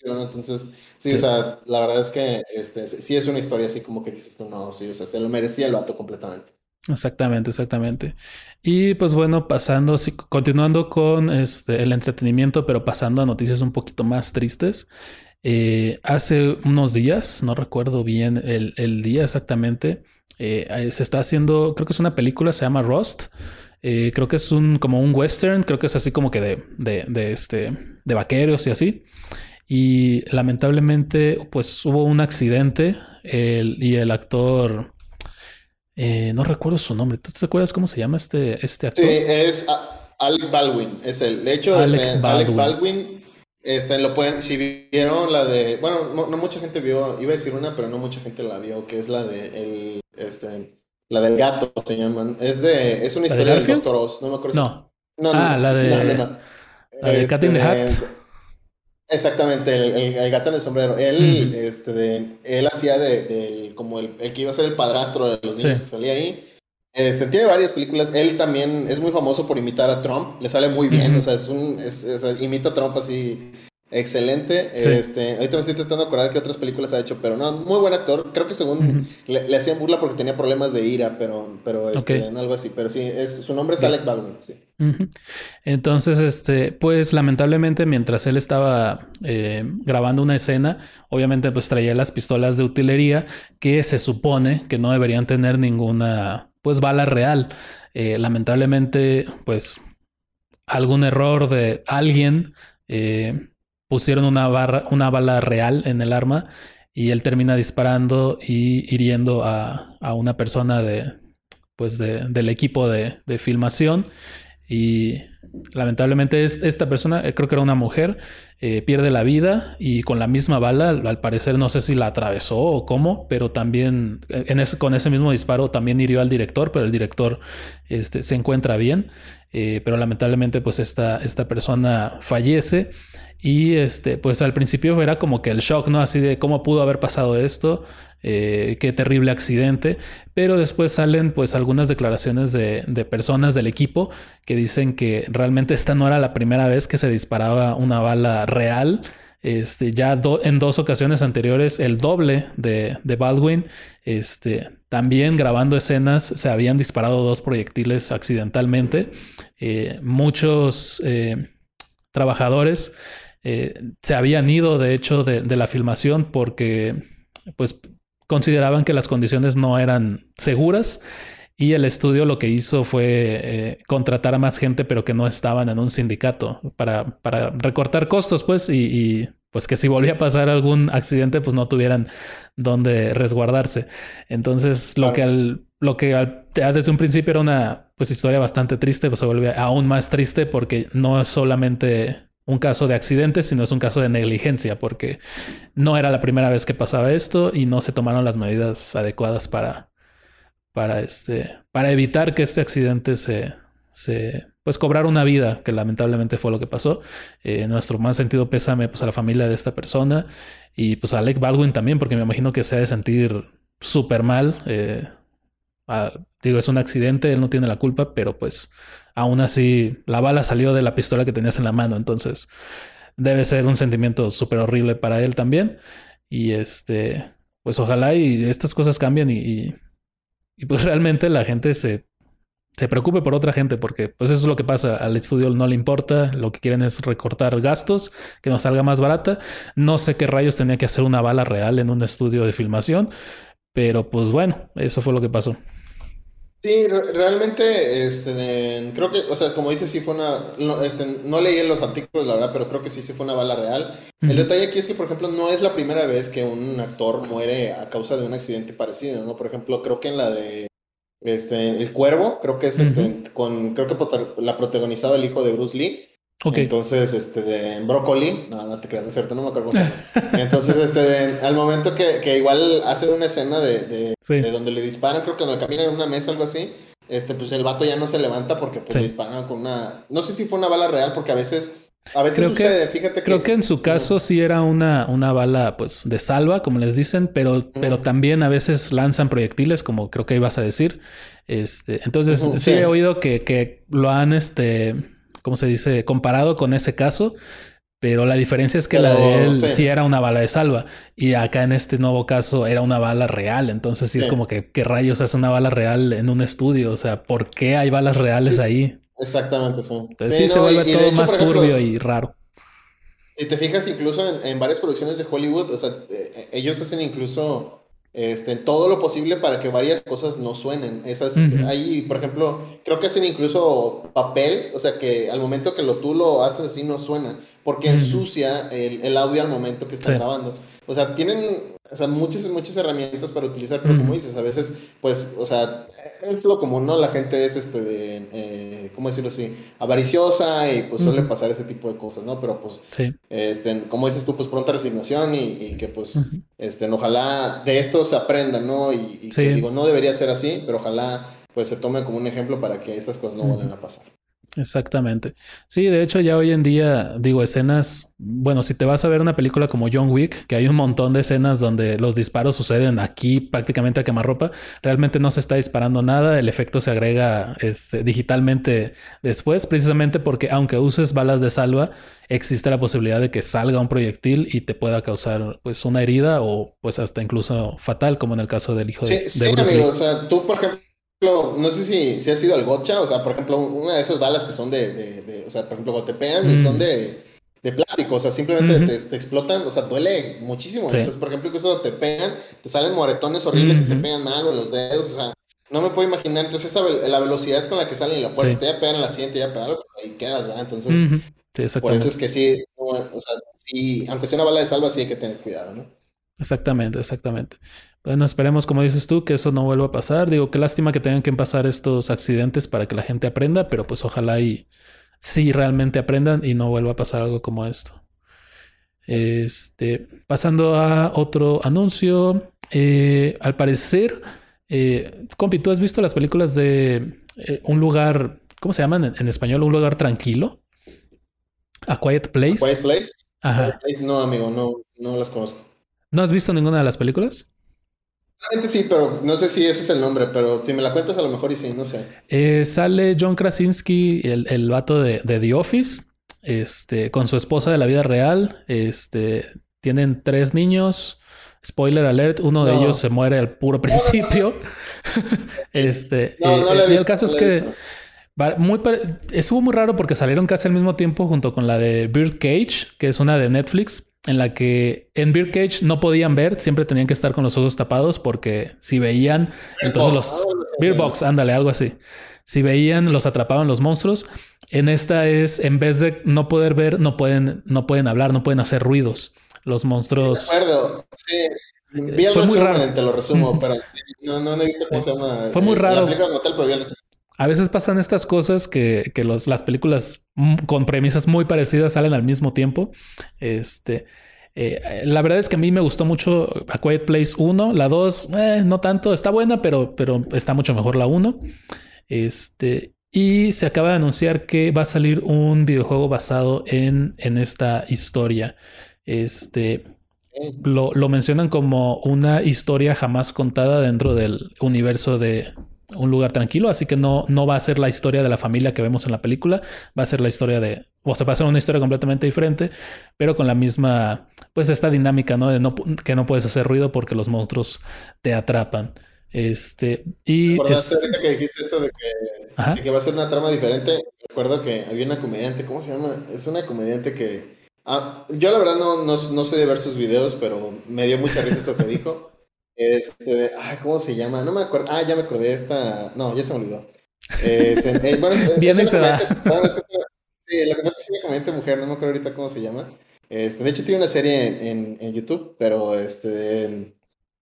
entonces, sí, o sea, la verdad es que este, sí es una historia así como que dices tú, no, sí, o sea, se lo merecía el vato completamente. Exactamente, exactamente. Y pues bueno, pasando, continuando con este, el entretenimiento, pero pasando a noticias un poquito más tristes. Eh, hace unos días, no recuerdo bien el, día exactamente, eh, se está haciendo, creo que es una película, se llama Rust. Eh, creo que es un como un western, creo que es así como que de, de, de, este, de vaqueros y así. Y lamentablemente, pues hubo un accidente y el actor, eh, no recuerdo su nombre. ¿Tú te acuerdas cómo se llama este, este actor? Sí, es Alec Baldwin. Es el. De hecho, Alec, este, Baldwin. Este, lo pueden, si vieron la de, bueno, no, mucha gente vio, iba a decir una, pero no mucha gente la vio, que es la de el, este, la del gato se llaman. Es de, es una historia del Doctor Oz, no me acuerdo. No. no, ah, la de, la de Cat in the Hat. Este, Exactamente, el, gato en el sombrero. Él, este, él hacía de, como el, que iba a ser el padrastro de los niños que salía ahí. Este, tiene varias películas. Él también es muy famoso por imitar a Trump. Le sale muy bien. O sea, es un, imita a Trump así Excelente. Este, ahorita me estoy tratando de acordar qué otras películas ha hecho, pero no, muy buen actor. Creo que según le, hacían burla porque tenía problemas de ira, pero, pero este, algo así. Pero sí, es, su nombre es Alec Baldwin. Sí. Entonces, este, pues lamentablemente, mientras él estaba eh, grabando una escena, obviamente, pues traía las pistolas de utilería que se supone que no deberían tener ninguna, pues, bala real. Eh, lamentablemente, pues, algún error de alguien. Eh, pusieron una, bala real en el arma y él termina disparando y hiriendo a, una persona de, pues de, del equipo de, filmación y lamentablemente es, esta persona, eh, creo que era una mujer, eh, pierde la vida y con la misma bala, al parecer no sé si la atravesó o cómo, pero también eh, en ese, con ese mismo disparo también hirió al director, pero el director este, se encuentra bien, pero lamentablemente pues esta, esta persona fallece y este, pues al principio era como que el shock, ¿no? Así de cómo pudo haber pasado esto, eh, qué terrible accidente. Pero después salen pues algunas declaraciones de, personas del equipo que dicen que realmente esta no era la primera vez que se disparaba una bala real. Este, ya en dos ocasiones anteriores, el doble de, Baldwin, este, también grabando escenas, se habían disparado dos proyectiles accidentalmente. Eh, muchos eh, trabajadores eh, se habían ido, de hecho, de, la filmación porque pues consideraban que las condiciones no eran seguras y el estudio lo que hizo fue eh, contratar a más gente pero que no estaban en un sindicato para, para recortar costos pues y, pues que si volvía a pasar algún accidente pues no tuvieran donde resguardarse. Entonces lo que al, lo que desde un principio era una pues historia bastante triste pues se vuelve aún más triste porque no es solamente un caso de accidente, sino es un caso de negligencia, porque no era la primera vez que pasaba esto y no se tomaron las medidas adecuadas para, para, este, para evitar que este accidente se, se pues cobrar una vida, que lamentablemente fue lo que pasó. Eh, nuestro más sentido pésame pues, a la familia de esta persona y pues a Alec Baldwin también, porque me imagino que se ha de sentir súper mal. Eh, digo, es un accidente, él no tiene la culpa, pero pues aún así la bala salió de la pistola que tenías en la mano, entonces debe ser un sentimiento súper horrible para él también. Y este, pues ojalá y estas cosas cambien y, y, pues realmente la gente se, se preocupe por otra gente, porque pues eso es lo que pasa, al estudio no le importa, lo que quieren es recortar gastos, que nos salga más barata. No sé qué rayos tenía que hacer una bala real en un estudio de filmación, pero pues bueno, eso fue lo que pasó. Sí, realmente, este, creo que, o sea, como dices, sí fue una, no, este, no leí los artículos, la verdad, pero creo que sí, sí fue una bala real. El detalle aquí es que, por ejemplo, no es la primera vez que un actor muere a causa de un accidente parecido, ¿no? Por ejemplo, creo que en la de, este, El Cuervo, creo que es, este, con, creo que la protagonizaba el hijo de Bruce Lee. Entonces, este, de Broccoli, no, no te creas, de cierto, no me acuerdo. Entonces, este, al momento que, que, igual hacen una escena de, de, donde le disparan, creo que cuando camina en una mesa, algo así, este, pues el vato ya no se levanta porque pues, le disparan con una, no sé si fue una bala real, porque a veces, a veces creo sucede, que, fíjate que. Creo que en su caso sí era una, una bala, pues, de salva, como les dicen, pero, pero también a veces lanzan proyectiles, como creo que ibas a decir. Este, entonces, sí. he oído que, que lo han, este, ¿cómo se dice? Comparado con ese caso. Pero la diferencia es que la de él sí. era una bala de salva y acá en este nuevo caso era una bala real. Entonces sí, es como que qué rayos hace una bala real en un estudio. O sea, ¿por qué hay balas reales ahí? Exactamente, sí. Entonces sí, se vuelve todo más turbio y raro. Si te fijas incluso en, varias producciones de Hollywood, o sea, eh, ellos hacen incluso este, todo lo posible para que varias cosas no suenen. Esas, ahí, por ejemplo, creo que hacen incluso papel, o sea, que al momento que lo, tú lo haces así no suena, porque ensucia el, el, audio al momento que está grabando. O sea, tienen o sea, muchas, muchas herramientas para utilizar, pero como dices, a veces, pues, o sea, es lo común, ¿no? La gente es, este, de, eh, ¿cómo decirlo así? Avariciosa y pues suele pasar ese tipo de cosas, ¿no? Pero pues, este, como dices tú, pues pronta resignación y, que pues, este, ojalá de esto se aprenda, ¿no? Y, que digo, no debería ser así, pero ojalá pues se tome como un ejemplo para que estas cosas no vuelvan a pasar. Exactamente. Sí, de hecho ya hoy en día, digo, escenas, bueno, si te vas a ver una película como John Wick, que hay un montón de escenas donde los disparos suceden aquí prácticamente a quemarropa, realmente no se está disparando nada, el efecto se agrega este, digitalmente después, precisamente porque aunque uses balas de salva, existe la posibilidad de que salga un proyectil y te pueda causar pues una herida o pues hasta incluso fatal, como en el caso del hijo de, de sí, amigo, o sea, tú por ejemplo no sé si, si ha sido al gocha, o sea, por ejemplo, una de esas balas que son de, de, o sea, por ejemplo, gotepean y son mm. de, de plástico, o sea, simplemente te, explotan, o sea, duele muchísimo. Entonces, por ejemplo, incluso te pegan, te salen moretones horribles y te pegan mal o los dedos, o sea, no me puedo imaginar. Entonces, esa, la velocidad con la que salen y la fuerza, te ya pegan en la siguiente, ya pegan, ahí quedas, ¿verdad? Entonces, por eso es que sí, o sea, sí, aunque sea una bala de salva, sí hay que tener cuidado, ¿no? Exactamente, exactamente. Bueno, esperemos, como dices tú, que eso no vuelva a pasar. Digo, qué lástima que tengan que pasar estos accidentes para que la gente aprenda, pero pues ojalá y sí realmente aprendan y no vuelva a pasar algo como esto. Este, pasando a otro anuncio, eh, al parecer, eh, compi, ¿tú has visto las películas de eh, un lugar, ¿cómo se llaman en, español? Un lugar tranquilo. A Quiet Place. A Quiet Place. Ajá. No, amigo, no, no las conozco. ¿No has visto ninguna de las películas? Realmente sí, pero no sé si ese es el nombre, pero si me la cuentas a lo mejor y sí, no sé. Eh, sale John Krasinski, el, el vato de, The Office, este, con su esposa de la vida real. Este, tienen tres niños. Spoiler alert, uno de ellos se muere al puro principio. este, no, no eh, y el caso es que muy estuvo muy raro porque salieron casi al mismo tiempo junto con la de Birdcage, que es una de Netflix en la que en Beer Cage no podían ver, siempre tenían que estar con los ojos tapados porque si veían, entonces los... Beer Box, ándale, algo así. Si veían, los atrapaban los monstruos. En esta es, en vez de no poder ver, no pueden, no pueden hablar, no pueden hacer ruidos. Los monstruos... De acuerdo, sí. Vi el Fue muy raro. te lo resumo, pero no, no, he visto cómo se llama. Fue muy eh, raro. A veces pasan estas cosas que, que los, las películas con premisas muy parecidas salen al mismo tiempo. Este, eh, la verdad es que a mí me gustó mucho A Quiet Place 1, la 2, eh, no tanto, está buena, pero, pero está mucho mejor la 1. Este, y se acaba de anunciar que va a salir un videojuego basado en, en esta historia. Este, lo, lo, mencionan como una historia jamás contada dentro del universo de, un lugar tranquilo, así que no, no va a ser la historia de la familia que vemos en la película, va a ser la historia de, o sea, va a ser una historia completamente diferente, pero con la misma, pues esta dinámica, ¿no? De no, que no puedes hacer ruido porque los monstruos te atrapan. Este, y... Es... que dijiste eso de que, que, va a ser una trama diferente? Recuerdo que había una comediante, ¿cómo se llama? Es una comediante que... Ah, yo la verdad no, no, no sé de ver sus videos, pero me dio mucha risa eso que dijo. Este, ay, ¿cómo se llama? No me acuerdo. Ah, ya me acordé esta. No, ya se me olvidó. Este, eh, bueno, es, Bien es, se va. es que, sí, lo que pasa es que es comediante mujer, no me acuerdo ahorita cómo se llama. Este, de hecho, tiene una serie en, en, en YouTube, pero este,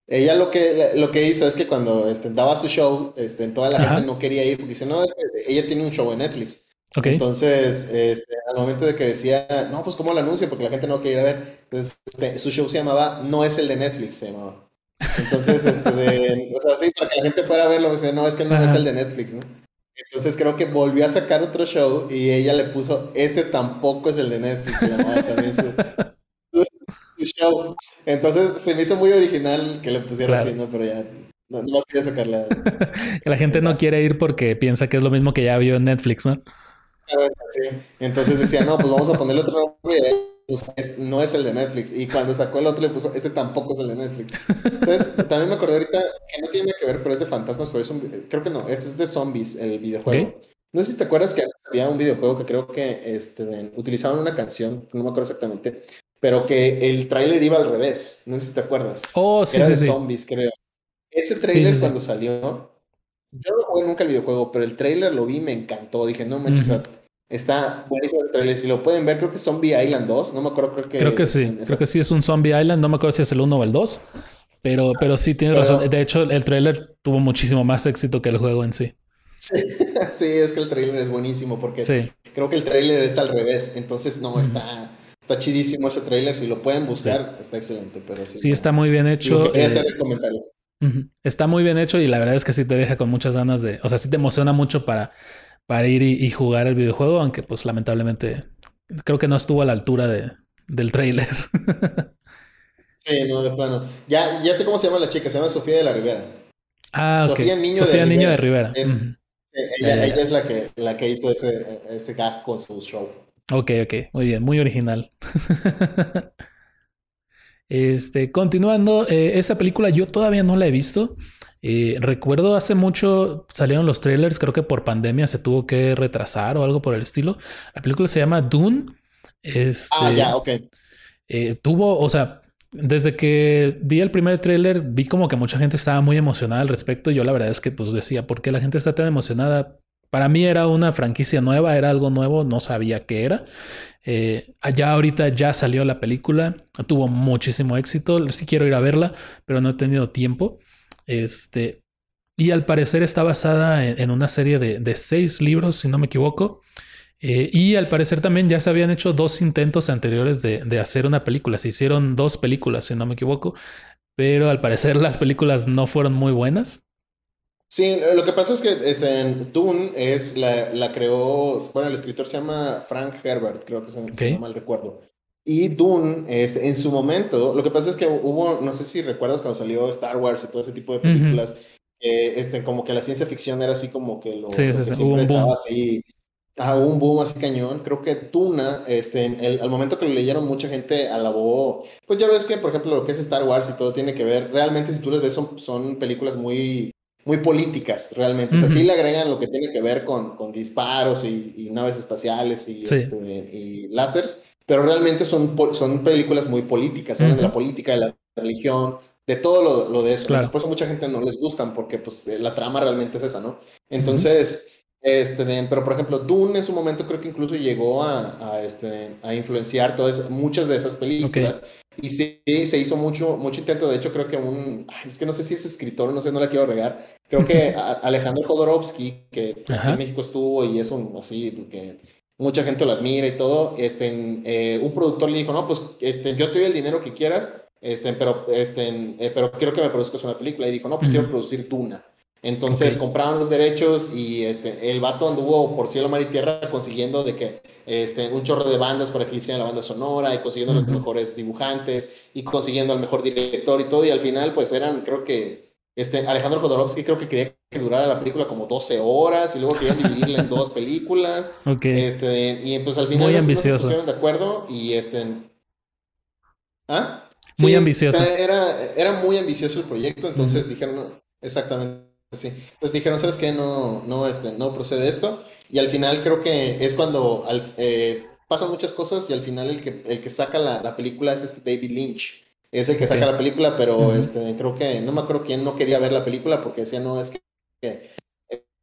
ella lo que, lo que hizo es que cuando este, daba su show, este, toda la Ajá. gente no quería ir porque dice, no, es que ella tiene un show en Netflix. Ok. Entonces, este, al momento de que decía, no, pues ¿cómo lo anuncio? Porque la gente no quería ir a ver. Entonces, este, su show se llamaba No es el de Netflix, se llamaba. Entonces, este, de, o sea, sí, para que la gente fuera a verlo, dice, no, es que no es el de Netflix, ¿no? Entonces creo que volvió a sacar otro show y ella le puso, este tampoco es el de Netflix, se llamaba también su, su- su show. Entonces se me hizo muy original que le pusiera así. ¿no? Pero ya, no, no más quería sacarla. Que la gente no quiere ir porque piensa que es lo mismo que ya vio en Netflix, ¿no? Sí. Entonces decía, no, pues vamos a ponerle otro nombre y él puso, "Es- no es el de Netflix. Y cuando sacó el otro le puso, este tampoco es el de Netflix. Entonces, también me acordé ahorita que no tiene que ver, pero es de fantasmas, pero es un, creo que no, es de zombies el videojuego. No sé si te acuerdas que había un videojuego que creo que este, utilizaban una canción, no me acuerdo exactamente, pero que el tráiler iba al revés. No sé si te acuerdas. Oh, sí, era sí, de sí. zombies, creo. Ese tráiler cuando salió, yo no jugué nunca el videojuego, pero el tráiler lo vi y me encantó. Dije, no manches, o Ujú. Está buenísimo el tráiler. Si lo pueden ver, creo que es Zombie Island 2, no me acuerdo, creo que... Creo que sí. Creo que sí es un Zombie Island. No me acuerdo si es el 1 o el 2. Pero, pero sí tienes Pero- razón. De hecho, el trailer tuvo muchísimo más éxito que el juego en sí. Sí, sí, es que el tráiler es buenísimo porque Sí. creo que el tráiler es al revés, entonces no, está, está chidísimo ese tráiler, si lo pueden buscar, está excelente, pero sí. Sí, no. está muy bien hecho. quería eh, hacer el comentario. Está muy bien hecho y la verdad es que sí te deja con muchas ganas de, o sea, sí te emociona mucho para, para ir y, y jugar el videojuego, aunque pues lamentablemente creo que no estuvo a la altura de, del trailer. Sí, no, de plano. Ya, ya sé cómo se llama la chica, se llama Sofía de la Rivera. ah. Sofía Niño de Sofía Niño de Rivera. Rivera. Es- Ujú. Eh, Ya, Ella, es la que, la que hizo ese, ese gag con su show. Ok, ok, muy bien, muy original. Este, continuando, eh, esta película yo todavía no la he visto. Eh, recuerdo hace mucho salieron los trailers, creo que por pandemia se tuvo que retrasar o algo por el estilo. La película se llama Dune. Este, Ah, ya, ok. eh, tuvo, o sea, desde que vi el primer tráiler, vi como que mucha gente estaba muy emocionada al respecto. Yo la verdad es que pues decía, ¿por qué la gente está tan emocionada? Para mí era una franquicia nueva, era algo nuevo, no sabía qué era. Eh, allá ahorita ya salió la película, tuvo muchísimo éxito. Sí quiero ir a verla, pero no he tenido tiempo. Este, y al parecer está basada en, en una serie de, de seis libros, si no me equivoco. Eh, y al parecer también ya se habían hecho dos intentos anteriores de, de hacer una película. Se hicieron dos películas, si no me equivoco, pero al parecer las películas no fueron muy buenas. Sí, lo que pasa es que este, Dune es la, la creó, bueno, el escritor se llama Frank Herbert, creo que se, si Ok. no mal recuerdo. Y Dune, este, en su momento, lo que pasa es que hubo, no sé si recuerdas cuando salió Star Wars y todo ese tipo de películas, eh, este, como que la ciencia ficción era así como que lo, Sí, lo que sí, siempre un boom. estaba así, hubo un boom así cañón. Creo que Duna, este, en el- al momento que lo leyeron, mucha gente alabó, pues ya ves que, por ejemplo, lo que es Star Wars y todo tiene que ver, realmente si tú les ves son, son películas muy muy políticas, realmente. O sea, sí le agregan lo que tiene que ver con, con disparos y, y naves espaciales y, Sí. este, y láseres, pero realmente son, son películas muy políticas, hablan de la política, de la religión, de todo lo, lo de eso. Claro. Por eso mucha gente no les gustan, porque pues eh, la trama realmente es esa, ¿no? Entonces, este, de- pero por ejemplo, Dune en su momento creo que incluso llegó a, a, este, a influenciar todas, muchas de esas películas. Y sí, se hizo mucho, mucho intento. De hecho, creo que un. Es que no sé si es escritor, no sé, no la quiero regar. Creo que a- Alejandro Jodorowsky, que aquí en México estuvo y es un así, que mucha gente lo admira y todo. Este, eh, un productor le dijo: No, pues este, yo te doy el dinero que quieras, este, pero, este, eh, pero quiero que me produzcas una película. Y dijo: No, pues quiero producir Duna. Entonces Ok. compraron los derechos y este, el vato anduvo por cielo, mar y tierra consiguiendo de que este, un chorro de bandas para que le hicieran la banda sonora y consiguiendo los Ujú. mejores dibujantes y consiguiendo al mejor director y todo. Y al final, pues eran, creo que, este, Alejandro Jodorowsky creo que quería que durara la película como 12 horas y luego querían dividirla en dos películas. Ok. Este, y pues al final Muy se- no se ambicioso. pusieron de acuerdo y este... ¿Ah? Muy Sí, ambicioso. Era, era muy ambicioso el proyecto, entonces dijeron, exactamente, sí. Entonces dijeron, ¿sabes qué? No, no, este, no procede esto. Y al final creo que es cuando al- eh, pasan muchas cosas y al final el que, el que saca la, la película es este David Lynch. es el que saca la película, pero este, creo que, no me acuerdo quién no quería ver la película porque decía, no, es que,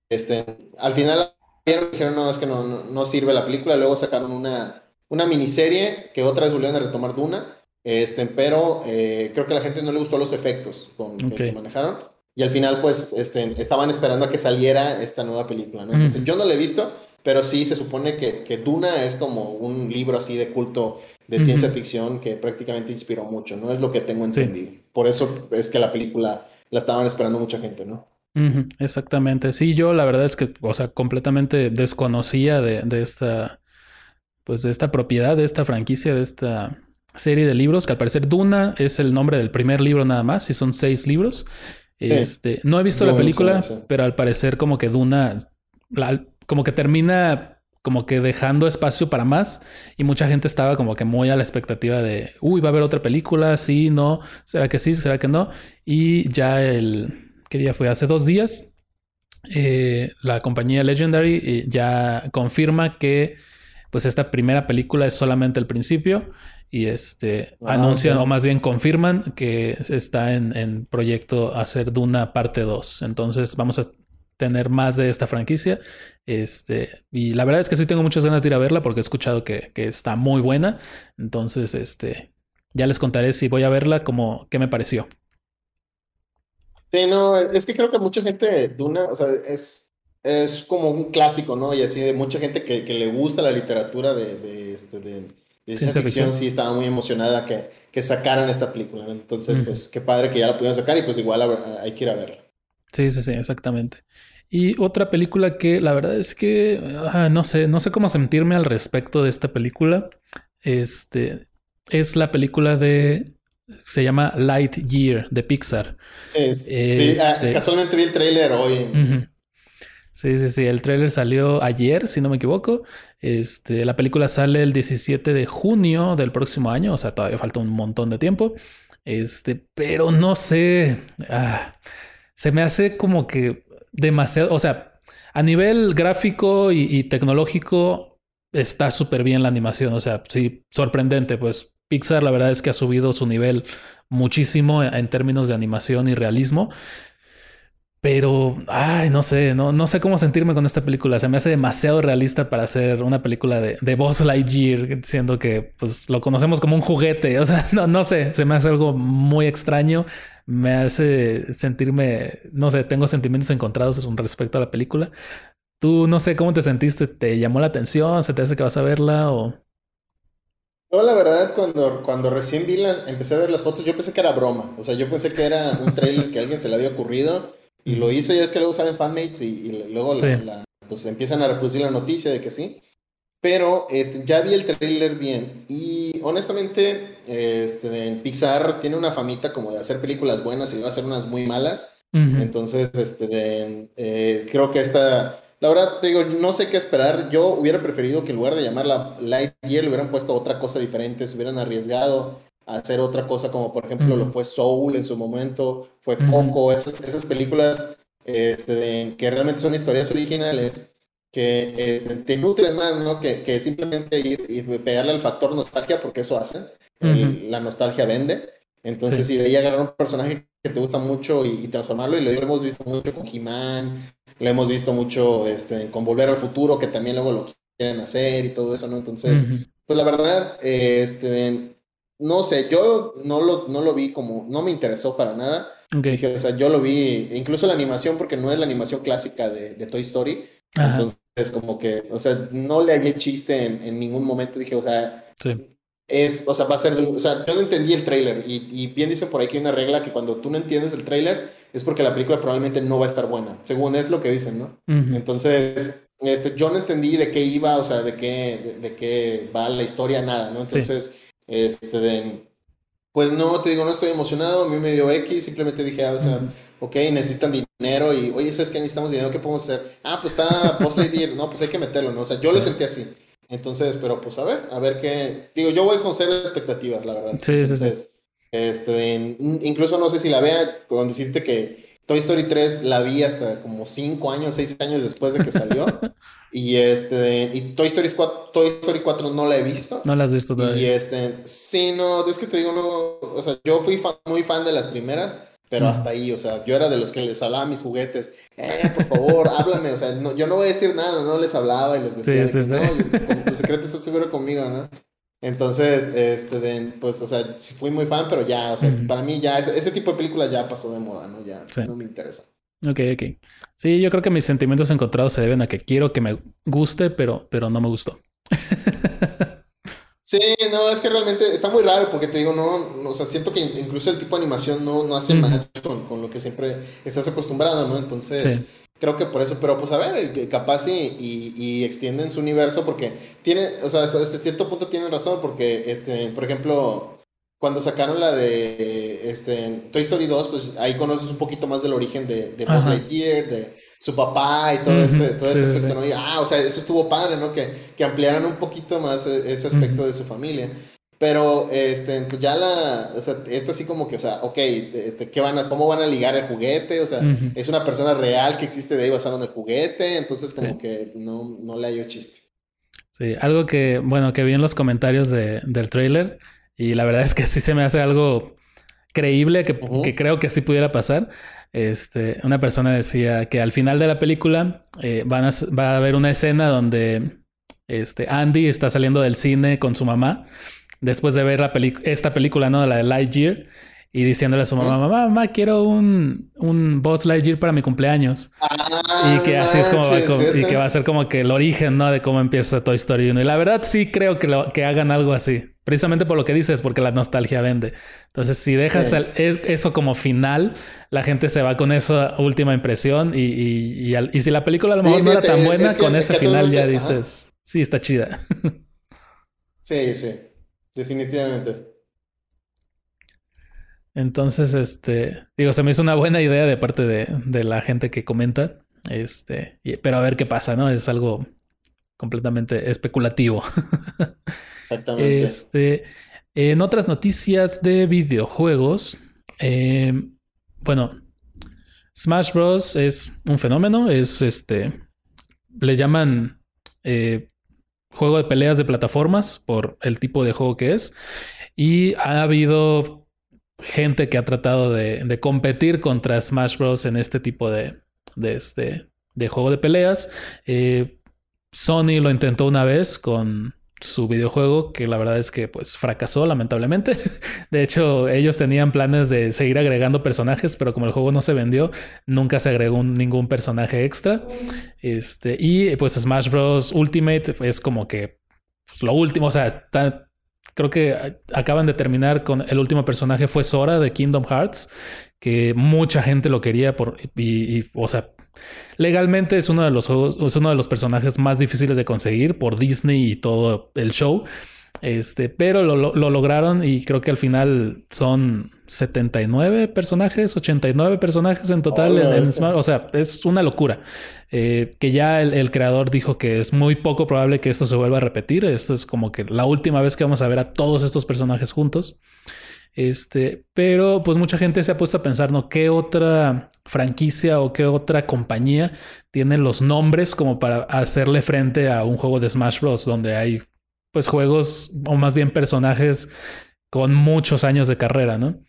este, al final dijeron, no, es que no, no, sirve la película, luego sacaron una, una miniserie que otra vez volvieron a retomar Duna, este, pero eh, creo que a la gente no le gustó los efectos con, que, manejaron. Y al final, pues, este, estaban esperando a que saliera esta nueva película, ¿no? Entonces, yo no la he visto, pero sí se supone que, que, Duna es como un libro así de culto de ciencia ficción que prácticamente inspiró mucho, ¿no? Es lo que tengo entendido. Por eso es que la película la estaban esperando mucha gente, ¿no? Exactamente. Sí, yo la verdad es que, o sea, completamente desconocía de, de esta, pues de esta propiedad, de esta franquicia, de esta serie de libros, que al parecer Duna es el nombre del primer libro nada más, y son seis libros. Este, no he visto la película, pero al parecer como que Duna, como que termina como que dejando espacio para más y mucha gente estaba como que muy a la expectativa de, uy, va a haber otra película, sí, no, será que sí, será que no. Y ya el, ¿qué día fue? Hace dos días, eh, la compañía Legendary eh, ya confirma que pues esta primera película es solamente el principio y este ah, anuncian o más bien confirman que está en, en proyecto hacer Duna parte 2. Entonces vamos a tener más de esta franquicia. Este, y la verdad es que sí tengo muchas ganas de ir a verla porque he escuchado que, está muy buena. Entonces, este, ya les contaré si voy a verla como qué me pareció. Sí, no, es que creo que mucha gente, Duna, o sea, es, es como un clásico, ¿no? Y así de mucha gente que, le gusta la literatura de, de, este, de, ciencia ficción, sí estaba muy emocionada que, que sacaran esta película. Entonces, pues qué padre que ya la pudieron sacar y pues igual hay que ir a verla. Sí, sí, sí, exactamente. Y otra película que la verdad es que ah, no sé, no sé cómo sentirme al respecto de esta película. Este es la película de se llama Lightyear de Pixar. sí, ah, este casualmente vi el tráiler hoy. Sí, sí, sí. El tráiler salió ayer, si no me equivoco. Este, la película sale el 17 de junio del próximo año, o sea, todavía falta un montón de tiempo. Este, pero no sé. Ah, se me hace como que demasiado, o sea, a nivel gráfico y, tecnológico está súper bien la animación, o sea, sí, sorprendente, pues Pixar la verdad es que ha subido su nivel muchísimo en términos de animación y realismo. Pero, ay, no sé, no, no sé cómo sentirme con esta película. Se me hace demasiado realista para hacer una película de, de Buzz Lightyear, siendo que pues, lo conocemos como un juguete. O sea, no, no sé, se me hace algo muy extraño. Me hace sentirme, no sé, tengo sentimientos encontrados con respecto a la película. Tú, no sé, ¿cómo te sentiste? ¿Te llamó la atención? ¿Se te hace que vas a verla o...? No, la verdad, cuando, cuando recién vi las, empecé a ver las fotos, yo pensé que era broma. O sea, yo pensé que era un trailer que a alguien se le había ocurrido y lo hizo, ya es que luego salen fanmates y, y luego pues empiezan a reproducir la noticia de que sí. Pero este, ya vi el trailer bien y honestamente este, Pixar tiene una famita como de hacer películas buenas y va a hacer unas muy malas. Entonces, este, eh, creo que esta, la verdad, te digo, no sé qué esperar. Yo hubiera preferido que en lugar de llamarla Lightyear le hubieran puesto otra cosa diferente, se hubieran arriesgado hacer otra cosa, como por ejemplo lo fue Soul en su momento, fue Coco, esas, esas películas este, que realmente son historias originales que este, te nutren más, ¿no? Que, que simplemente ir y pegarle al factor nostalgia, porque eso hace, la nostalgia vende. Entonces, si de ahí agarrar un personaje que te gusta mucho y, transformarlo, y lo, hemos visto mucho con He-Man, lo hemos visto mucho este, con Volver al Futuro, que también luego lo quieren hacer y todo eso, ¿no? Entonces, pues la verdad, este, no sé, yo no lo, no lo vi como, no me interesó para nada. Dije, o sea, yo lo vi, incluso la animación, porque no es la animación clásica de, Toy Story. Entonces, como que, o sea, no le había chiste en, ningún momento. Dije, o sea, es, o sea, va a ser, o sea, yo no entendí el tráiler y, y, bien dicen por ahí que hay una regla que cuando tú no entiendes el tráiler es porque la película probablemente no va a estar buena, según es lo que dicen, ¿no? Entonces, este, yo no entendí de qué iba, o sea, de qué, de, qué va la historia, nada, ¿no? Entonces... Este, pues no, te digo, no estoy emocionado, a mí me dio X, simplemente dije, ah, o sea, ok, necesitan dinero y, oye, ¿sabes qué? Necesitamos dinero, ¿qué podemos hacer? Ah, pues está Post no, pues hay que meterlo, ¿no? O sea, yo lo sentí así. Entonces, pero pues a ver, a ver qué. Digo, yo voy con cero expectativas, la verdad. Sí, sí, sí. Este, incluso no sé si la vea, con decirte que Toy Story 3 la vi hasta como 5 años, 6 años después de que salió. Y este, y Toy Story 4, Toy Story 4 no la he visto. No la has visto todavía. Y este, sí, no, es que te digo, no, o sea, yo fui muy fan de las primeras, pero hasta ahí, o sea, yo era de los que les hablaba a mis juguetes, eh, por favor, háblame, o sea, yo no voy a decir nada, no les hablaba y les decía, sí, sí, no, tu secreto está seguro conmigo, ¿no? Entonces, este, pues, o sea, sí fui muy fan, pero ya, o sea, para mí ya, ese, tipo de películas ya pasó de moda, ¿no? Ya no me interesa. Ok, ok. Sí, yo creo que mis sentimientos encontrados se deben a que quiero que me guste, pero, pero no me gustó. sí, no, es que realmente está muy raro porque te digo, no, o sea, siento que incluso el tipo de animación no, no hace match con, lo que siempre estás acostumbrado, ¿no? Entonces, creo que por eso, pero pues a ver, capaz y, y, extienden su universo porque tiene, o sea, hasta, cierto punto tienen razón porque, este, por ejemplo, cuando sacaron la de este, Toy Story 2, pues ahí conoces un poquito más del origen de, de Buzz Lightyear, de su papá y todo este, todo este aspecto, ¿no? ah, o sea, eso estuvo padre, ¿no? Que, que ampliaran un poquito más e, ese aspecto de su familia. Pero, este, pues ya la, o sea, esta así como que, o sea, ok, este, ¿qué van a, ¿cómo van a ligar el juguete? O sea, es una persona real que existe de ahí basado en el juguete, entonces como que no, no le hallo chiste. Sí, algo que, bueno, que vi en los comentarios de, del trailer y la verdad es que sí se me hace algo creíble que, creo que sí pudiera pasar. Este, una persona decía que al final de la película eh, van a, va a haber una escena donde este, Andy está saliendo del cine con su mamá después de ver la esta película, ¿no? La de Lightyear y diciéndole a su mamá, mamá, mamá, quiero un, un Buzz Lightyear para mi cumpleaños. Ah, y que así es como va, y que va a ser como que el origen, ¿no? De cómo empieza Toy Story 1. Y la verdad sí creo que, lo, que hagan algo así. Precisamente por lo que dices, porque la nostalgia vende. Entonces, si dejas eso como final, la gente se va con esa última impresión. Y, y, y, si la película a lo mejor no era tan buena, con ese final ya dices, sí, está chida. sí, sí, definitivamente. Entonces, este, digo, se me hizo una buena idea de parte de, de la gente que comenta. Este, pero a ver qué pasa, ¿no? Es algo completamente especulativo. Exactamente. Este, en otras noticias de videojuegos, eh, bueno, Smash Bros. es un fenómeno, es este, le llaman eh, juego de peleas de plataformas por el tipo de juego que es. Y ha habido gente que ha tratado de, competir contra Smash Bros. en este tipo de, de, este, de juego de peleas. Eh, Sony lo intentó una vez con su videojuego, que la verdad es que pues fracasó lamentablemente. De hecho, ellos tenían planes de seguir agregando personajes, pero como el juego no se vendió, nunca se agregó ningún personaje extra. Este, y pues Smash Bros. Ultimate es como que pues, lo último, o sea, Creo que acaban de terminar con el último personaje fue Sora de Kingdom Hearts, que mucha gente lo quería por y, o sea, legalmente es uno de los juegos, es uno de los personajes más difíciles de conseguir por Disney y todo el show. Este, pero lo, lo, lograron y creo que al final son 79 personajes, 89 personajes en total en, Smart. O sea, es una locura. Eh, que ya el, creador dijo que es muy poco probable que esto se vuelva a repetir. Esto es como que la última vez que vamos a ver a todos estos personajes juntos. Este, pero pues mucha gente se ha puesto a pensar, ¿no? ¿Qué otra franquicia o qué otra compañía tiene los nombres como para hacerle frente a un juego de Smash Bros. donde hay pues juegos o más bien personajes con muchos años de carrera, ¿no?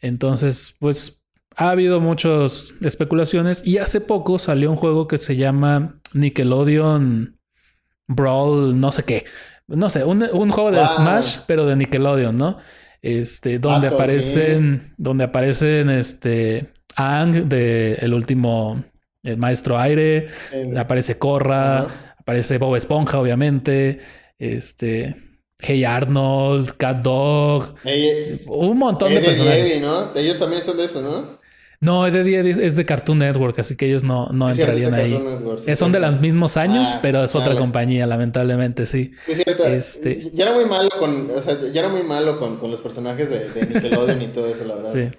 Entonces, pues ha habido muchas especulaciones y hace poco salió un juego que se llama Nickelodeon Brawl, no sé qué. No sé, un, juego de Smash, pero de Nickelodeon, ¿no? Este, donde aparecen, donde aparecen este Ang de el último el maestro aire, aparece Corra, aparece Bob Esponja, obviamente, este, Hey Arnold, Cat Dog, un montón de personajes. Eddie, ¿no? Ellos también son de eso, ¿no? No, Eddie Eddie es de Cartoon Network, así que ellos no, no entrarían ahí. son de los mismos años, ah, pero es otra compañía, lamentablemente, sí. Es cierto. Este... Ya era muy malo con, o sea, ya era muy malo con, con los personajes de, de Nickelodeon y todo eso, la verdad. Sí.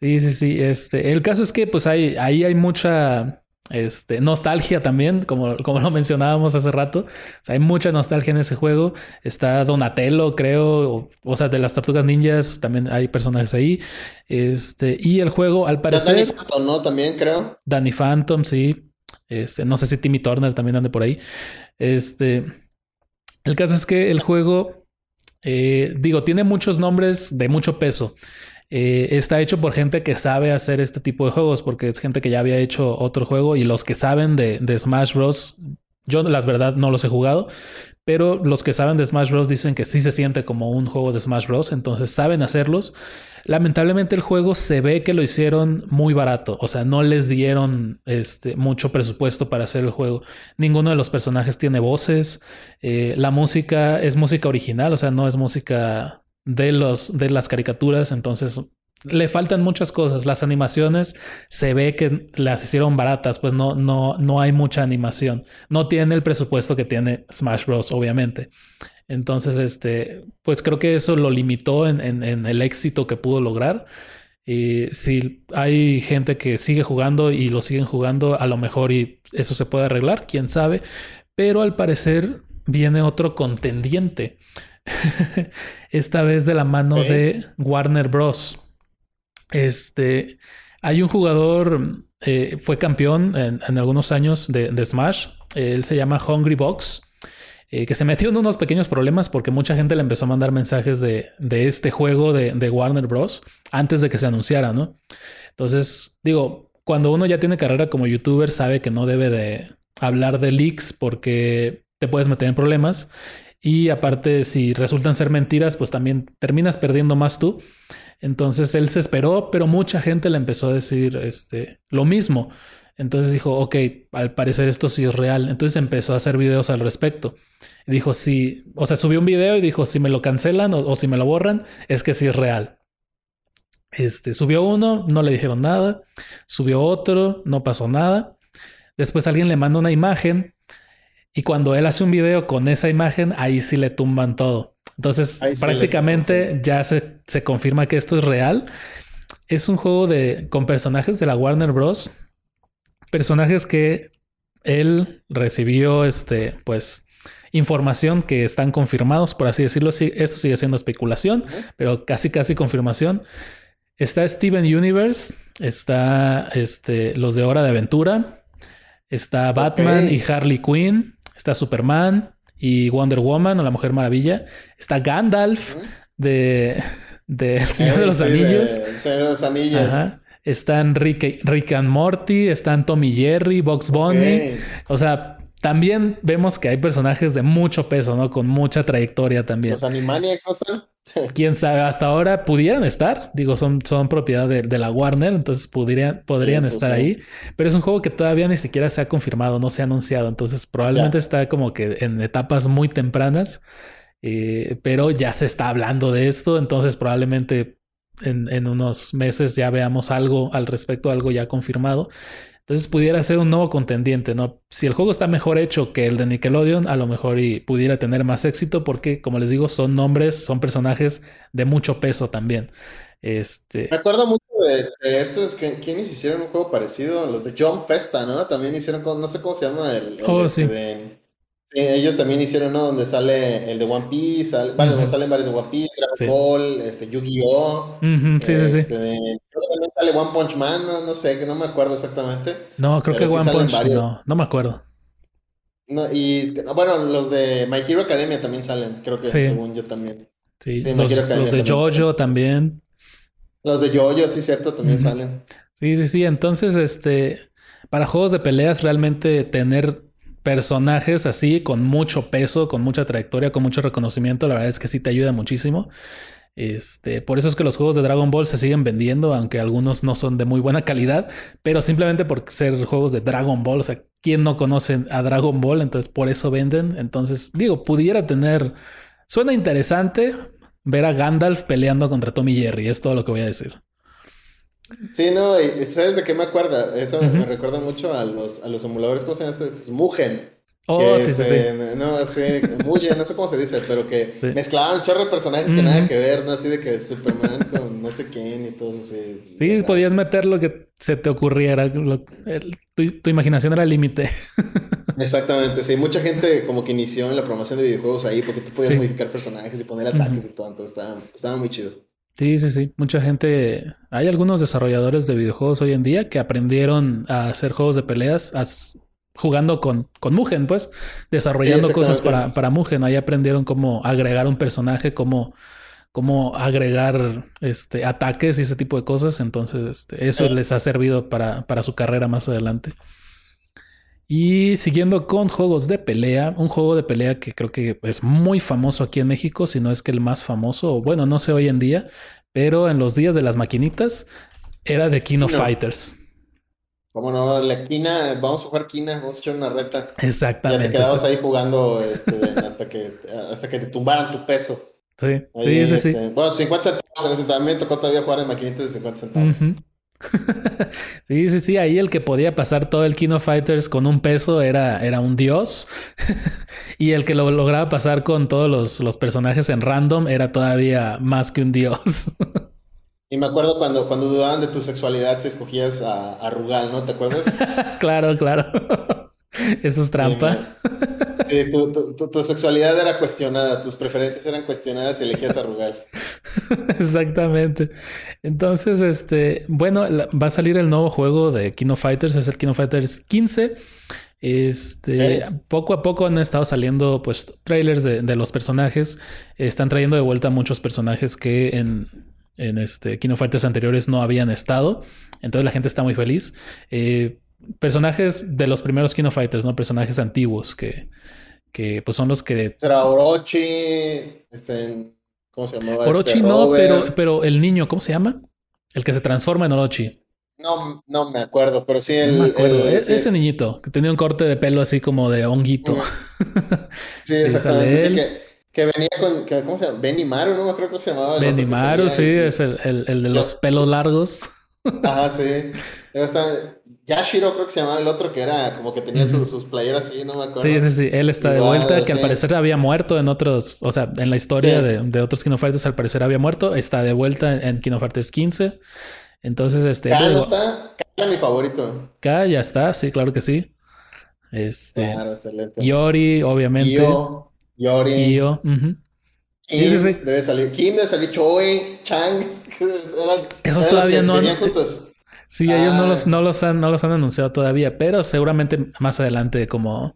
Sí, sí, sí. Este, el caso es que, pues, hay, ahí hay mucha este, nostalgia también, como, como lo mencionábamos hace rato. hay mucha nostalgia en ese juego. Está Donatello, creo. O, sea, de las tortugas ninjas también hay personajes ahí. Este, y el juego, al parecer. Danny Phantom, ¿no? También creo. Danny Phantom, sí. Este, no sé si Timmy Turner también ande por ahí. Este, el caso es que el juego, eh, digo, tiene muchos nombres de mucho peso. Eh, está hecho por gente que sabe hacer este tipo de juegos, porque es gente que ya había hecho otro juego y los que saben de, de Smash Bros. Yo, la verdad, no los he jugado, pero los que saben de Smash Bros. dicen que sí se siente como un juego de Smash Bros. Entonces saben hacerlos. Lamentablemente el juego se ve que lo hicieron muy barato, o sea, no les dieron este, mucho presupuesto para hacer el juego. Ninguno de los personajes tiene voces, eh, la música es música original, o sea, no es música de, los, de las caricaturas, entonces le faltan muchas cosas. Las animaciones se ve que las hicieron baratas, pues no, no, no hay mucha animación. No tiene el presupuesto que tiene Smash Bros, obviamente. Entonces, este, pues creo que eso lo limitó en, en, el éxito que pudo lograr. Y si hay gente que sigue jugando y lo siguen jugando, a lo mejor y eso se puede arreglar, quién sabe. Pero al parecer viene otro contendiente. Esta vez de la mano de Warner Bros. Este, hay un jugador, eh, fue campeón en, algunos años de, Smash. él se llama Hungry Box. Eh, que se metió en unos pequeños problemas porque mucha gente le empezó a mandar mensajes de, este juego de, de, Warner Bros. antes de que se anunciara, ¿no? Entonces, digo, cuando uno ya tiene carrera como youtuber, sabe que no debe de hablar de leaks porque te puedes meter en problemas. Y aparte, si resultan ser mentiras, pues también terminas perdiendo más tú. Entonces él se esperó, pero mucha gente le empezó a decir este, lo mismo. Entonces dijo, ok, al parecer esto sí es real. Entonces empezó a hacer videos al respecto. Dijo, sí, o sea, subió un video y dijo, si me lo cancelan o, si me lo borran, es que sí es real. Este, subió uno, no le dijeron nada. Subió otro, no pasó nada. Después alguien le manda una imagen y cuando él hace un video con esa imagen, ahí sí le tumban todo. Entonces, prácticamente ya se, se, confirma que esto es real. Es un juego de, con personajes de la Warner Bros. Personajes que él recibió, este, pues, información que están confirmados, por así decirlo. Sí, esto sigue siendo especulación, pero casi, casi confirmación. Está Steven Universe, está este, los de Hora de Aventura, está Batman y Harley Quinn, está Superman, y Wonder Woman o la Mujer Maravilla. Está Gandalf de, de El Señor de los Anillos. el Señor de los Anillos. Están Rick, Rick, and Morty, están Tommy Jerry, Box Bunny. O sea, también vemos que hay personajes de mucho peso, ¿no? Con mucha trayectoria también. Los Animaniacs no están. Quién sabe, hasta ahora pudieran estar. Digo, son, son propiedad de, la Warner, entonces podrían, podrían pues estar ahí. Pero es un juego que todavía ni siquiera se ha confirmado, no se ha anunciado. Entonces probablemente está como que en etapas muy tempranas. Eh, pero ya se está hablando de esto. Entonces probablemente en, en unos meses ya veamos algo al respecto, algo ya confirmado. Entonces pudiera ser un nuevo contendiente, ¿no? Si el juego está mejor hecho que el de Nickelodeon, a lo mejor y pudiera tener más éxito porque, como les digo, son nombres, son personajes de mucho peso también. Este... Me acuerdo mucho de, estos, que, ¿quiénes hicieron un juego parecido? Los de Jump Festa, ¿no? También hicieron, no sé cómo se llama el... oh, este sí. Sí, ellos también hicieron uno donde sale el de One Piece, bueno, salen varios de One Piece, Dragon Ball, este, Yu-Gi-Oh! Sí, sí, sí. Este, que también sale One Punch Man, no, no sé, que no me acuerdo exactamente. No, creo que One Punch no, no me acuerdo. No, y bueno, los de My Hero Academia también salen, creo que según yo también. Sí, los, los, de Jojo también. Los de Jojo, sí, cierto, también salen. Sí, sí, sí. Entonces, este, para juegos de peleas, realmente tener personajes así, con mucho peso, con mucha trayectoria, con mucho reconocimiento, la verdad es que sí te ayuda muchísimo. Este, por eso es que los juegos de Dragon Ball se siguen vendiendo, aunque algunos no son de muy buena calidad, pero simplemente por ser juegos de Dragon Ball, o sea, ¿quién no conoce a Dragon Ball? Entonces por eso venden. Entonces, digo, pudiera tener, suena interesante ver a Gandalf peleando contra Tommy Jerry, es todo lo que voy a decir. Sí, no, y ¿sabes de qué me acuerda? Eso me recuerda mucho a los, a los emuladores, ¿cómo se llama? Estos? Mugen. Oh, sí, sí, sí. Este, no, sí, Mugen, no sé cómo se dice, pero que mezclaban un chorro de personajes que nada que ver, ¿no? Así de que Superman con no sé quién y todo eso. Sí, podías meter lo que se te ocurriera. tu, imaginación era el límite. Exactamente, sí. Mucha gente como que inició en la promoción de videojuegos ahí porque tú podías modificar personajes y poner ataques y todo, entonces estaba, estaba muy chido. Sí, sí, sí. Mucha gente. Hay algunos desarrolladores de videojuegos hoy en día que aprendieron a hacer juegos de peleas jugando con, con Mugen, pues, desarrollando cosas para, para Mugen. Ahí aprendieron cómo agregar un personaje, cómo, cómo agregar este, ataques y ese tipo de cosas. Entonces, este, eso les ha servido para, para su carrera más adelante. Y siguiendo con juegos de pelea, un juego de pelea que creo que es muy famoso aquí en México, si no es que el más famoso, bueno, no sé hoy en día, pero en los días de las maquinitas era de King of Fighters. ¿Cómo no? La quina, vamos a jugar quina, vamos a echar una reta. Exactamente. Ya te quedabas ahí jugando este, hasta, que, hasta que te tumbaran tu peso. Sí, sí, sí, sí. Este, bueno, 50 centavos en ese también me tocó todavía jugar en maquinitas de 50 centavos. sí, sí, sí. Ahí el que podía pasar todo el Kino Fighters con un peso era, era un dios. y el que lo lograba pasar con todos los, los, personajes en random era todavía más que un dios. Me acuerdo cuando, cuando dudaban de tu sexualidad si escogías a, Rugal, ¿no? ¿Te acuerdas? claro, claro. Eso es trampa. Sí, tu, sexualidad era cuestionada, tus preferencias eran cuestionadas y elegías a Rugal. Exactamente. Entonces, este, bueno, va a salir el nuevo juego de Kino Fighters, es el Kino Fighters 15. Este, poco a poco han estado saliendo pues trailers de, los personajes. Están trayendo de vuelta muchos personajes que en, en este Kino Fighters anteriores no habían estado. Entonces la gente está muy feliz. Eh, personajes de los primeros Kino Fighters, ¿no? Personajes antiguos que, que pues son los que. Será Orochi, este, ¿cómo se llamaba? Orochi este, no, pero, pero el niño, ¿cómo se llama? El que se transforma en Orochi. No, no me acuerdo, pero sí el. No me acuerdo. ese niñito que tenía un corte de pelo así como de honguito. Mm. Sí, exactamente. Sí, que, que, venía con. Que, ¿Cómo se llama? Benimaru, ¿no? Creo que se llamaba. Benimaru, sí, es el, el, el de los pelos largos. Ajá, sí. Yashiro creo que se llamaba el otro que era como que tenía sus playeras así, no me acuerdo. Sí, sí, sí. Él está de vuelta, que al parecer había muerto en otros, o sea, en la historia de, de, otros Kino Fighters al parecer había muerto. Está de vuelta en Kino Fighters 15. Entonces, este. K no está. K era mi favorito. K ya está, sí, claro que sí. Este. Claro, excelente. Yori, obviamente. Kyo, Yori. Kyo. Kim, sí, sí, debe salir. Kim debe salir Choi, Chang. Esos todavía no han. Juntos. Sí, ellos no los, no, los han, no los han anunciado todavía, pero seguramente más adelante como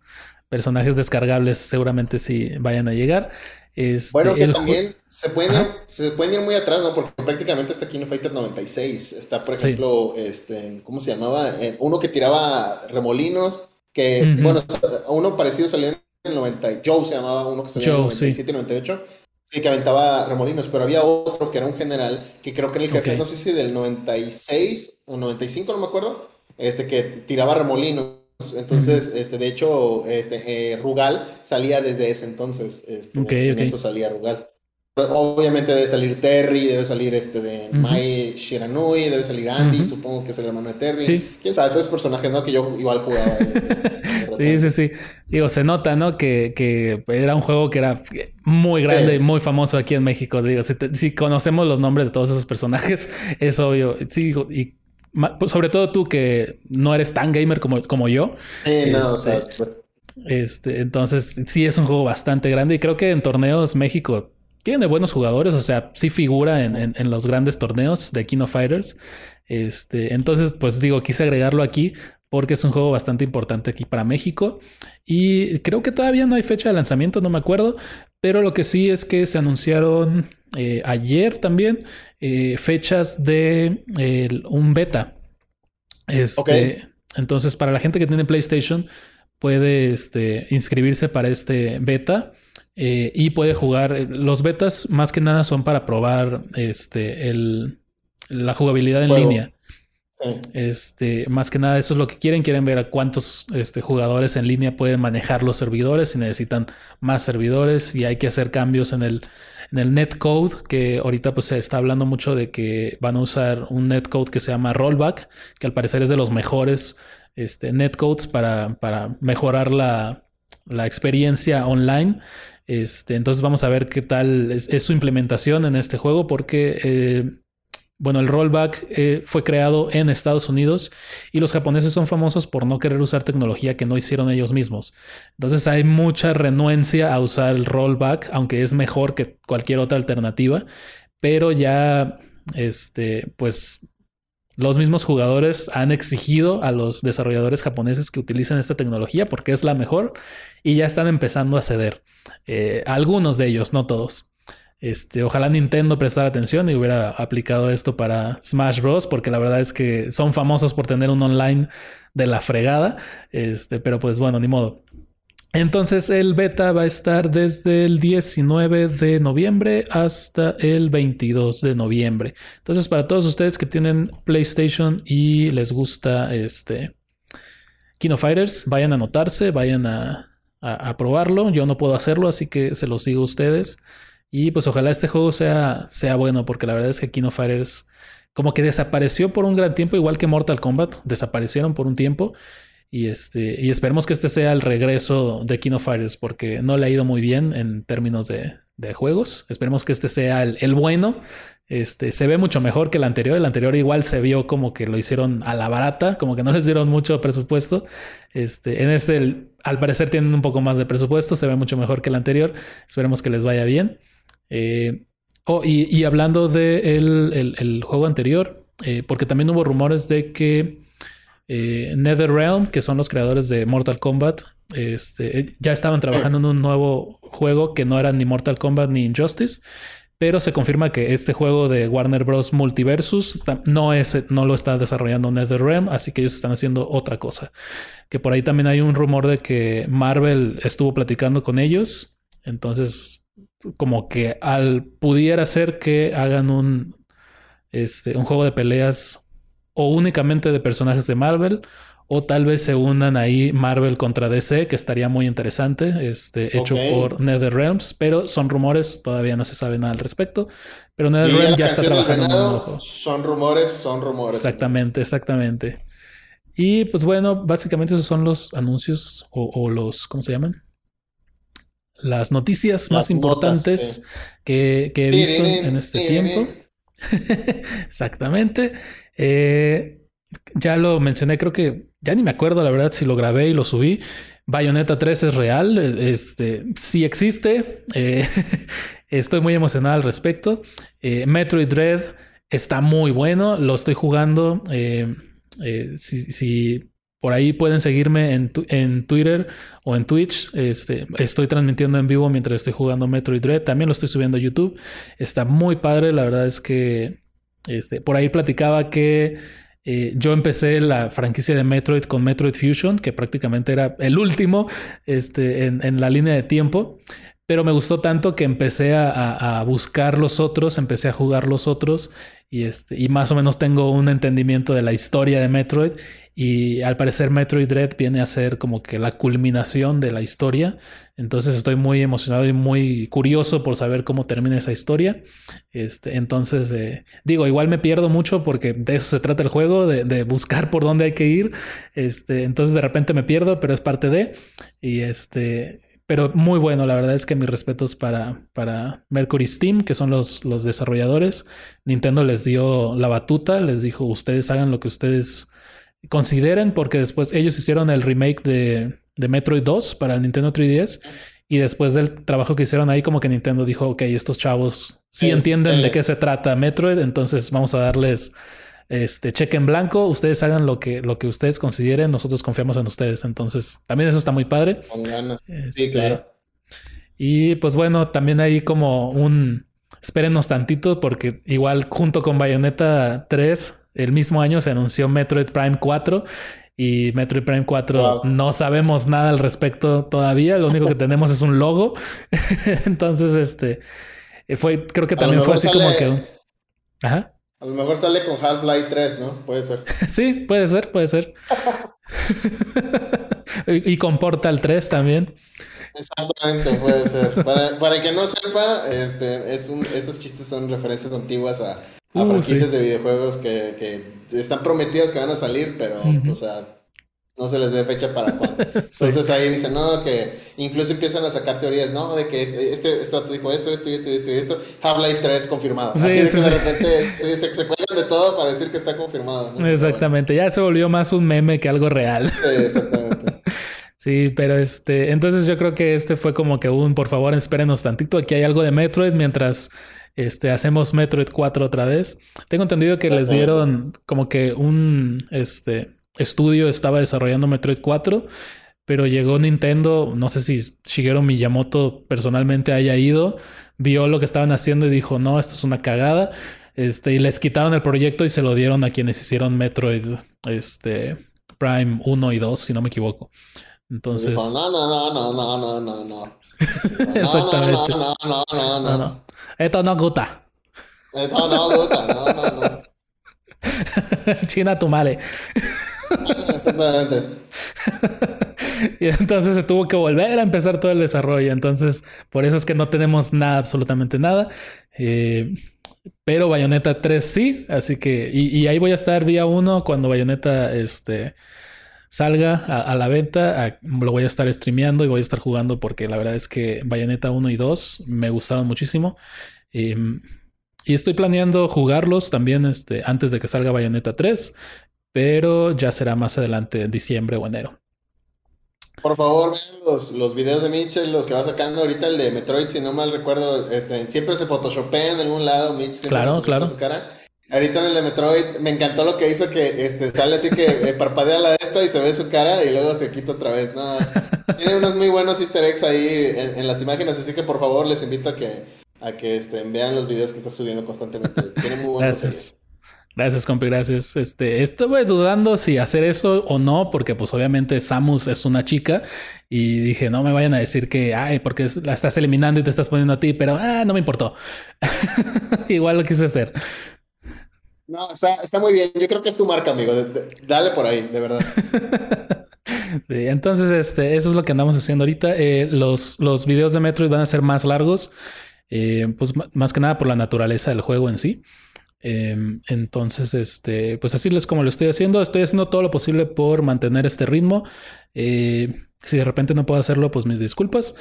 personajes descargables seguramente sí vayan a llegar. Este, bueno, que también se pueden, ir, se pueden ir muy atrás, ¿no? Porque prácticamente está King Fighter 96. Está, por ejemplo, este, ¿cómo se llamaba? Eh, uno que tiraba remolinos, que, bueno, uno parecido salió en el 90. Joe se llamaba, uno que salió en el 97 y 98 Sí, que aventaba remolinos, pero había otro que era un general, que creo que era el jefe, no sé si del 96 o 95, no me acuerdo, este que tiraba remolinos. Entonces, este, de hecho, este, eh, Rugal salía desde ese entonces. Este, en eso salía Rugal. Obviamente debe salir Terry, debe salir este de Mai Shiranui, debe salir Andy, supongo que es el hermano de Terry. Quién sabe, todos personajes, ¿no? Que yo igual jugaba. sí, sí, sí. Digo, se nota, ¿no? Que, que era un juego que era muy grande y muy famoso aquí en México. Digo, si, conocemos los nombres de todos esos personajes, es obvio. Sí, y pues, sobre todo tú que no eres tan gamer como, como yo. Sí, no, o sea, este, pues este, entonces sí es un juego bastante grande y creo que en torneos México tiene buenos jugadores, o sea, sí figura en, en, los grandes torneos de Kino Fighters. Este, entonces, pues digo, quise agregarlo aquí porque es un juego bastante importante aquí para México. Y creo que todavía no hay fecha de lanzamiento, no me acuerdo, pero lo que sí es que se anunciaron eh, ayer también eh, fechas de un beta. Este, Entonces, para la gente que tiene PlayStation, puede este, inscribirse para este beta. Eh, y puede jugar. Los betas más que nada son para probar este, el, la jugabilidad en línea. Este, más que nada, eso es lo que quieren. Quieren ver a cuántos este, jugadores en línea pueden manejar los servidores. Si necesitan más servidores y hay que hacer cambios en el, en el netcode, que ahorita pues se está hablando mucho de que van a usar un netcode que se llama Rollback, que al parecer es de los mejores este, netcodes para, para mejorar la, la experiencia online. Este, entonces vamos a ver qué tal es, su implementación en este juego porque, eh, bueno, el rollback eh, fue creado en Estados Unidos y los japoneses son famosos por no querer usar tecnología que no hicieron ellos mismos. Entonces hay mucha renuencia a usar el rollback, aunque es mejor que cualquier otra alternativa, pero ya, este, pues los mismos jugadores han exigido a los desarrolladores japoneses que utilicen esta tecnología porque es la mejor y ya están empezando a ceder. Eh, algunos de ellos, no todos. Este, ojalá Nintendo prestara atención y hubiera aplicado esto para Smash Bros. Porque la verdad es que son famosos por tener un online de la fregada. Este, pero pues bueno, ni modo. Entonces el beta va a estar desde el 19 de noviembre hasta el 22 de noviembre. Entonces para todos ustedes que tienen PlayStation y les gusta este Kino Fighters, vayan a anotarse, vayan a, probarlo. Yo no puedo hacerlo, así que se los digo a ustedes. Y pues ojalá este juego sea, sea bueno, porque la verdad es que Kino Fighters como que desapareció por un gran tiempo, igual que Mortal Kombat, desaparecieron por un tiempo. Y, este, y esperemos que este sea el regreso de Kino Fighters porque no le ha ido muy bien en términos de, juegos. Esperemos que este sea el, bueno. Este, se ve mucho mejor que el anterior. El anterior igual se vio como que lo hicieron a la barata, como que no les dieron mucho presupuesto. Este, en este, al parecer, tienen un poco más de presupuesto. Se ve mucho mejor que el anterior. Esperemos que les vaya bien. Eh, oh, y, hablando del de el, juego anterior, eh, porque también hubo rumores de que eh, NetherRealm, que son los creadores de Mortal Kombat, este, ya estaban trabajando en un nuevo juego que no era ni Mortal Kombat ni Injustice. Pero se confirma que este juego de Warner Bros. Multiversus no, es, no lo está desarrollando NetherRealm, así que ellos están haciendo otra cosa. Que por ahí también hay un rumor de que Marvel estuvo platicando con ellos. Entonces, como que al pudiera ser que hagan un, este, un juego de peleas o únicamente de personajes de Marvel o tal vez se unan ahí Marvel contra DC, que estaría muy interesante, este, hecho por NetherRealms, pero son rumores, todavía no se sabe nada al respecto. Pero NetherRealms ya está trabajando Son rumores, son rumores. Exactamente, exactamente. Y pues bueno, básicamente esos son los anuncios o, los, ¿cómo se llaman? Las noticias más importantes que, he visto en este tiempo. Exactamente. Eh, ya lo mencioné, creo que ya ni me acuerdo la verdad si lo grabé y lo subí. Bayonetta 3 es real, este sí existe. Eh, estoy muy emocionado al respecto. Eh, Metroid Dread está muy bueno, lo estoy jugando. si, por ahí pueden seguirme en, en, Twitter o en Twitch. Este, estoy transmitiendo en vivo mientras estoy jugando Metroid Dread. También lo estoy subiendo a YouTube. Está muy padre. La verdad es que este, por ahí platicaba que eh, yo empecé la franquicia de Metroid con Metroid Fusion, que prácticamente era el último este, en, la línea de tiempo. Pero me gustó tanto que empecé a, a, buscar los otros, empecé a jugar los otros y, este, y más o menos tengo un entendimiento de la historia de Metroid y al parecer Metroid Dread viene a ser como que la culminación de la historia. Entonces estoy muy emocionado y muy curioso por saber cómo termina esa historia. Este, entonces, eh, digo, igual me pierdo mucho porque de eso se trata el juego, de, buscar por dónde hay que ir. Este, entonces de repente me pierdo, pero es parte de. Y este, pero muy bueno, la verdad es que mis respetos para, para Mercury Steam, que son los, los desarrolladores. Nintendo les dio la batuta, les dijo, ustedes hagan lo que ustedes consideren, porque después ellos hicieron el remake de, de Metroid 2 para el Nintendo 3DS. Y después del trabajo que hicieron ahí, como que Nintendo dijo, ok, estos chavos sí entienden de qué se trata Metroid, entonces vamos a darles este cheque en blanco, ustedes hagan lo que, lo que ustedes consideren, nosotros confiamos en ustedes. Entonces, también eso está muy padre. Con ganas. sí, este, claro. Y pues bueno, también hay como un espérenos tantito, porque igual junto con Bayonetta 3 el mismo año se anunció Metroid Prime 4 y Metroid Prime 4 no sabemos nada al respecto todavía. Lo único que tenemos es un logo. Entonces, este fue, creo que también fue así como que. Ajá. A lo mejor sale con Half-Life 3, ¿no? Puede ser. sí, puede ser, puede ser. y, con Portal 3 también. Exactamente, puede ser. Para, para el que no sepa, este, es un, esos chistes son referencias antiguas a a uh, franquicias de videojuegos que, que, están prometidas que van a salir, pero, o sea, no se les ve fecha para cuándo. Entonces ahí dicen, no, que incluso empiezan a sacar teorías, no, de que este, este, esto dijo esto, esto, esto, esto, esto, Half-Life 3 confirmado. Así de que de repente se, se, cuelgan de todo para decir que está confirmado. Exactamente, ya se volvió más un meme que algo real. Sí, exactamente. Sí, pero este, entonces yo creo que este fue como que un, por favor, espérenos tantito, aquí hay algo de Metroid mientras este, hacemos Metroid 4 otra vez. Tengo entendido que les dieron como que un este, estudio estaba desarrollando Metroid 4, pero llegó Nintendo, no sé si Shigeru Miyamoto personalmente haya ido, vio lo que estaban haciendo y dijo, no, esto es una cagada. Este, y les quitaron el proyecto y se lo dieron a quienes hicieron Metroid este, Prime 1 y 2, si no me equivoco. Entonces. no, no, no, no, no, no, no. Exactamente. No, no, no, no, no. Esto no gusta. Esto no gusta, no, no, no. China tu male. Exactamente. y entonces se tuvo que volver a empezar todo el desarrollo. Entonces, por eso es que no tenemos nada, absolutamente nada. Eh, pero Bayonetta 3 sí, así que, y, ahí voy a estar día uno cuando Bayonetta este, salga a, la venta, lo voy a estar streameando y voy a estar jugando porque la verdad es que Bayonetta 1 y 2 me gustaron muchísimo. Em, y estoy planeando jugarlos también este, antes de que salga Bayonetta 3, pero ya será más adelante, en diciembre o enero. Por favor, vean los, los videos de Mitchell, los que va sacando ahorita, el de Metroid, si no mal recuerdo, este, siempre se photoshopea en algún lado, Mitch claro, claro. su cara. Ahorita en el de Metroid me encantó lo que hizo que este, sale así que eh, parpadea la de esta y se ve su cara y luego se quita otra vez. No, tiene unos muy buenos easter eggs ahí en, las imágenes, así que por favor les invito a que, a que este, vean los videos que está subiendo constantemente. Tiene muy buenos Gracias. Gracias, compi, gracias. Este, estuve dudando si hacer eso o no, porque pues obviamente Samus es una chica y dije, no me vayan a decir que, ay, porque la estás eliminando y te estás poniendo a ti, pero, ah, no me importó. Igual lo quise hacer. No, está, muy bien. Yo creo que es tu marca, amigo. dale por ahí, de verdad. sí, entonces, este, eso es lo que andamos haciendo ahorita. Eh, los, los videos de Metroid van a ser más largos, eh, pues más que nada por la naturaleza del juego en sí. Em, entonces, este, pues así es como lo estoy haciendo. Estoy haciendo todo lo posible por mantener este ritmo. Eh, si de repente no puedo hacerlo, pues mis disculpas,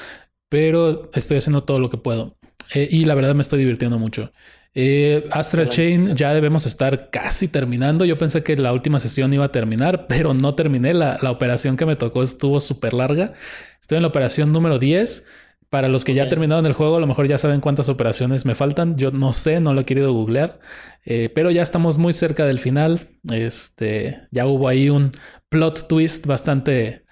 pero estoy haciendo todo lo que puedo. Eh, y la verdad me estoy divirtiendo mucho. Eh, Astral Chain ya debemos estar casi terminando. Yo pensé que la última sesión iba a terminar, pero no terminé. La, la operación que me tocó estuvo súper larga. Estoy en la operación número 10. Para los que ya terminaron el juego, a lo mejor ya saben cuántas operaciones me faltan. Yo no sé, no lo he querido googlear, eh, pero ya estamos muy cerca del final. Este, ya hubo ahí un plot twist bastante,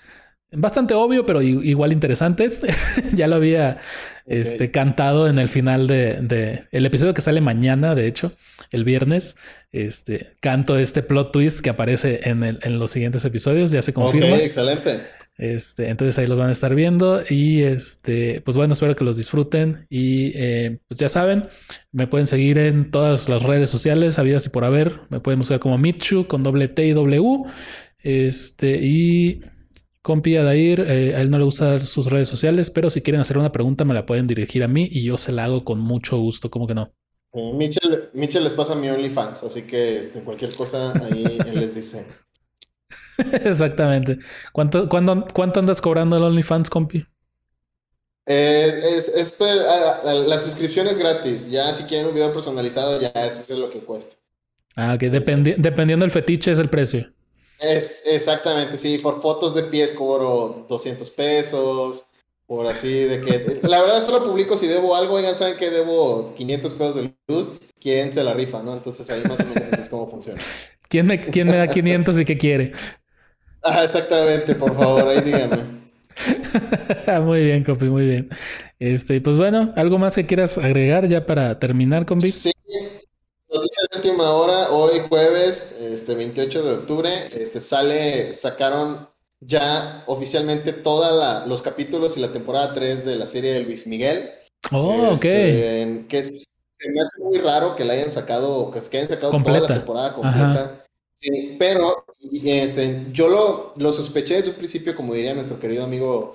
bastante obvio, pero igual interesante. ya lo había este, cantado en el final de, el episodio que sale mañana, de hecho, el viernes. Este, canto este plot twist que aparece en, en los siguientes episodios. Ya se confirma. Ok, excelente. Este, entonces ahí los van a estar viendo y este, pues bueno, espero que los disfruten y eh, pues ya saben, me pueden seguir en todas las redes sociales, habidas y por haber, me pueden buscar como Michu con doble T y W, este, y compi Adair, eh, a él no le gusta sus redes sociales, pero si quieren hacer una pregunta me la pueden dirigir a mí y yo se la hago con mucho gusto, ¿cómo que no? Mitchell, les pasa mi OnlyFans, así que este, cualquier cosa ahí él les dice. Exactamente. ¿Cuánto, ¿Cuánto andas cobrando el OnlyFans, compi? Es, es, pues, la suscripción es gratis. Ya si quieren un video personalizado, ya eso es lo que cuesta. Ah, que dependiendo del fetiche es el precio. Es exactamente, sí. Por fotos de pies cobro 200 pesos. Por así de que. La verdad, solo publico si debo algo. Oigan, saben que debo 500 pesos de luz. ¿Quién se la rifa, no? Entonces ahí más o menos es como funciona. ¿Quién me, quién me da 500 y qué quiere? Ah, exactamente, por favor, ahí dígame. muy bien, compi, muy bien. Este, pues bueno, ¿algo más que quieras agregar ya para terminar, compi? Sí, noticia de última hora, hoy jueves, este 28 de octubre, este sale, sacaron ya oficialmente todos los capítulos y la temporada 3 de la serie de Luis Miguel. Oh, este, Que es, me hace muy raro que la hayan sacado, que, hayan sacado toda la temporada completa. Sí, pero este, yo lo, lo, sospeché desde un principio, como diría nuestro querido amigo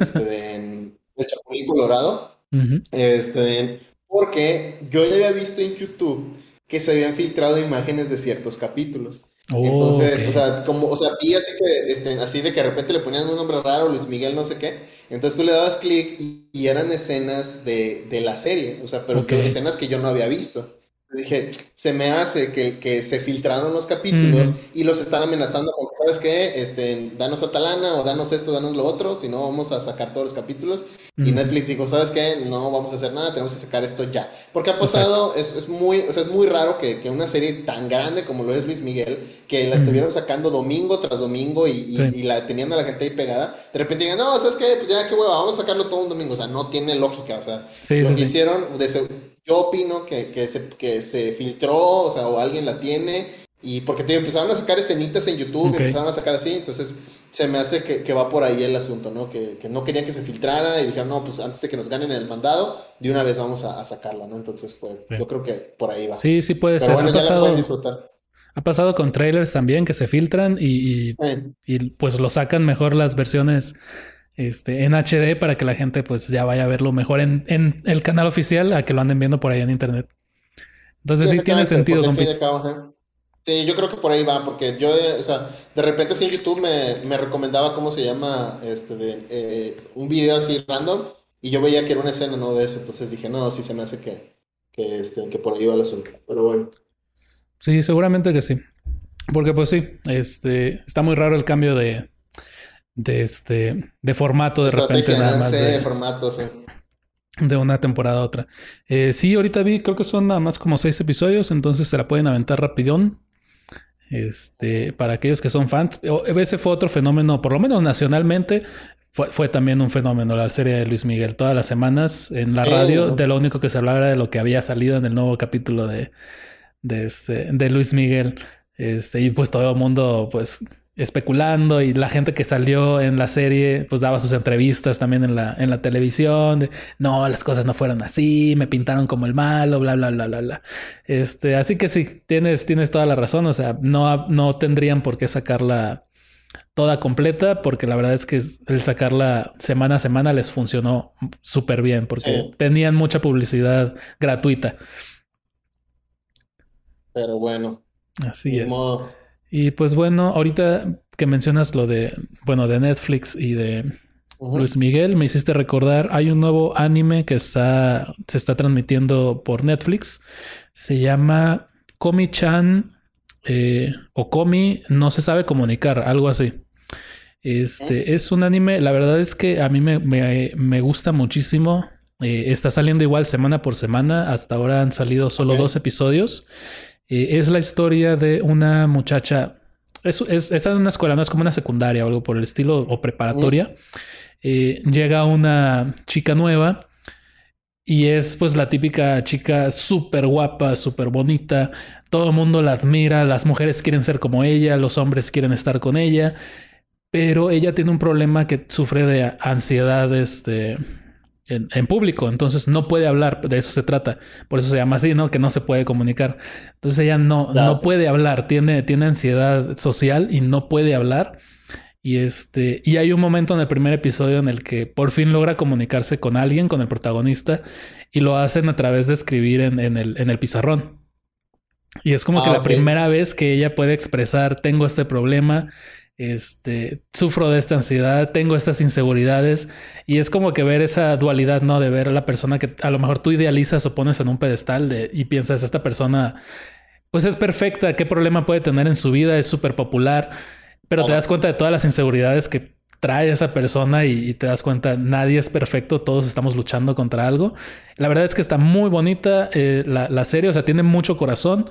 este, en, el Chapulín Colorado, este, porque yo ya había visto en YouTube que se habían filtrado imágenes de ciertos capítulos. Oh, entonces, o sea, como, o sea, vi así que, este, así de que de repente le ponían un nombre raro, Luis Miguel, no sé qué. Entonces tú le dabas clic y, eran escenas de, de, la serie, o sea, pero que escenas que yo no había visto. Dije, se me hace que, que se filtraron los capítulos y los están amenazando con, ¿sabes qué? Este, danos a talana o danos esto, danos lo otro, si no vamos a sacar todos los capítulos. Y Netflix dijo, ¿sabes qué? No vamos a hacer nada, tenemos que sacar esto ya. Porque ha pasado, es, es, muy, o sea, es muy raro que, que, una serie tan grande como lo es Luis Miguel, que la estuvieron sacando domingo tras domingo y, y, la teniendo a la gente ahí pegada, de repente digan, no, ¿sabes qué? Pues ya, qué hueva, vamos a sacarlo todo un domingo. O sea, no tiene lógica, o sea, lo que hicieron, de yo opino que, que, se, que se filtró, o sea, o alguien la tiene, y porque te empezaron a sacar escenitas en YouTube, empezaron a sacar así, entonces se me hace que, que va por ahí el asunto, ¿no? Que, que, no querían que se filtrara y dijeron, no, pues antes de que nos ganen el mandado, de una vez vamos a, a sacarla, ¿no? Entonces, fue, yo creo que por ahí va. Sí, sí puede ser. Bueno, ha ya pasado, la pueden disfrutar. Ha pasado con trailers también que se filtran y, y, y pues lo sacan mejor las versiones este, en HD para que la gente pues ya vaya a verlo mejor en, en el canal oficial a que lo anden viendo por ahí en internet. Entonces sí, tiene sentido. Sí, yo creo que por ahí va, porque yo, eh, o sea, de repente así en YouTube me, me recomendaba, ¿cómo se llama? Este, de, eh, un video así random, y yo veía que era una escena, ¿no? De eso, entonces dije, no, sí se me hace que, que, este, que por ahí va el asunto, pero bueno. Sí, seguramente que sí. Porque pues sí, este, está muy raro el cambio de, de este de formato de repente nada más de, formato sí. de una temporada a otra. Eh, sí ahorita vi creo que son nada más como seis episodios entonces se la pueden aventar rapidón. Este para aquellos que son fans ese fue otro fenómeno por lo menos nacionalmente fue, fue también un fenómeno la serie de Luis Miguel. Todas las semanas en la radio de lo único que se hablaba era de lo que había salido en el nuevo capítulo de de este de Luis Miguel. Este y pues todo el mundo pues especulando y la gente que salió en la serie pues daba sus entrevistas también en la, en la televisión no, las cosas no fueron así, me pintaron como el malo, bla, bla, bla, bla, bla. Este, así que sí, tienes, tienes toda la razón, o sea, no, no tendrían por qué sacarla toda completa porque la verdad es que el sacarla semana a semana les funcionó súper bien porque tenían mucha publicidad gratuita. Pero bueno. Así es. Y pues bueno, ahorita que mencionas lo de, bueno, de Netflix y de Luis Miguel, me hiciste recordar, hay un nuevo anime que está, se está transmitiendo por Netflix. Se llama Komi-chan eh, o Komi, no se sabe comunicar, algo así. Este es un anime, la verdad es que a mí me, me, gusta muchísimo. Eh, está saliendo igual semana por semana. Hasta ahora han salido solo dos episodios. Eh, es la historia de una muchacha. Es, está en una escuela, no es como una secundaria o algo por el estilo, o preparatoria. Eh, llega una chica nueva y es pues la típica chica súper guapa, súper bonita. Todo el mundo la admira, las mujeres quieren ser como ella, los hombres quieren estar con ella. Pero ella tiene un problema que sufre de ansiedad, este, en, público, entonces no puede hablar, de eso se trata, por eso se llama así, ¿no? Que no se puede comunicar. Entonces ella no, no puede hablar, tiene, tiene ansiedad social y no puede hablar. Y este, y hay un momento en el primer episodio en el que por fin logra comunicarse con alguien, con el protagonista, y lo hacen a través de escribir en, en, el, en el pizarrón. Y es como que ah, la primera vez que ella puede expresar, tengo este problema, este, sufro de esta ansiedad, tengo estas inseguridades y es como que ver esa dualidad, ¿no? De ver a la persona que a lo mejor tú idealizas o pones en un pedestal de, y piensas, esta persona, pues es perfecta, ¿qué problema puede tener en su vida? Es súper popular, pero te das cuenta de todas las inseguridades que trae esa persona y, te das cuenta, nadie es perfecto, todos estamos luchando contra algo. La verdad es que está muy bonita eh, la, la, serie, o sea, tiene mucho corazón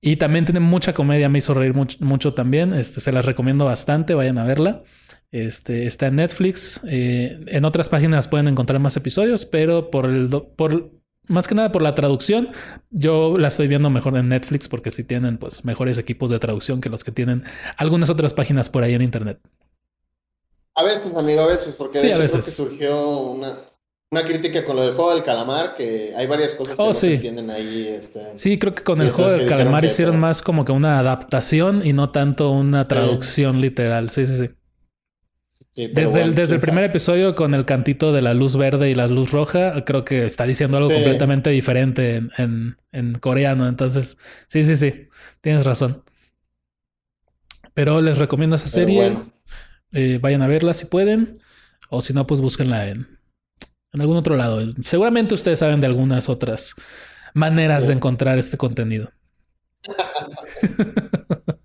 y también tiene mucha comedia, me hizo reír mucho, también. Este, se las recomiendo bastante, vayan a verla. Este, está en Netflix. Eh, en otras páginas pueden encontrar más episodios, pero por el por más que nada por la traducción, yo la estoy viendo mejor en Netflix porque sí tienen pues mejores equipos de traducción que los que tienen algunas otras páginas por ahí en internet. A veces, amigo, a veces, porque de hecho creo que surgió una, una crítica con lo del juego del calamar, que hay varias cosas que oh, no se entienden ahí. Este... Sí, creo que con el juego del calamar hicieron más como que una adaptación y no tanto una traducción literal. Sí, sí, sí. desde el, desde el primer episodio con el cantito de la luz verde y la luz roja, creo que está diciendo algo completamente diferente en, en, en, coreano. Entonces, sí, sí, sí, tienes razón. Pero les recomiendo esa serie. Eh, vayan a verla si pueden. O si no, pues búsquenla en, en algún otro lado. Seguramente ustedes saben de algunas otras maneras de encontrar este contenido.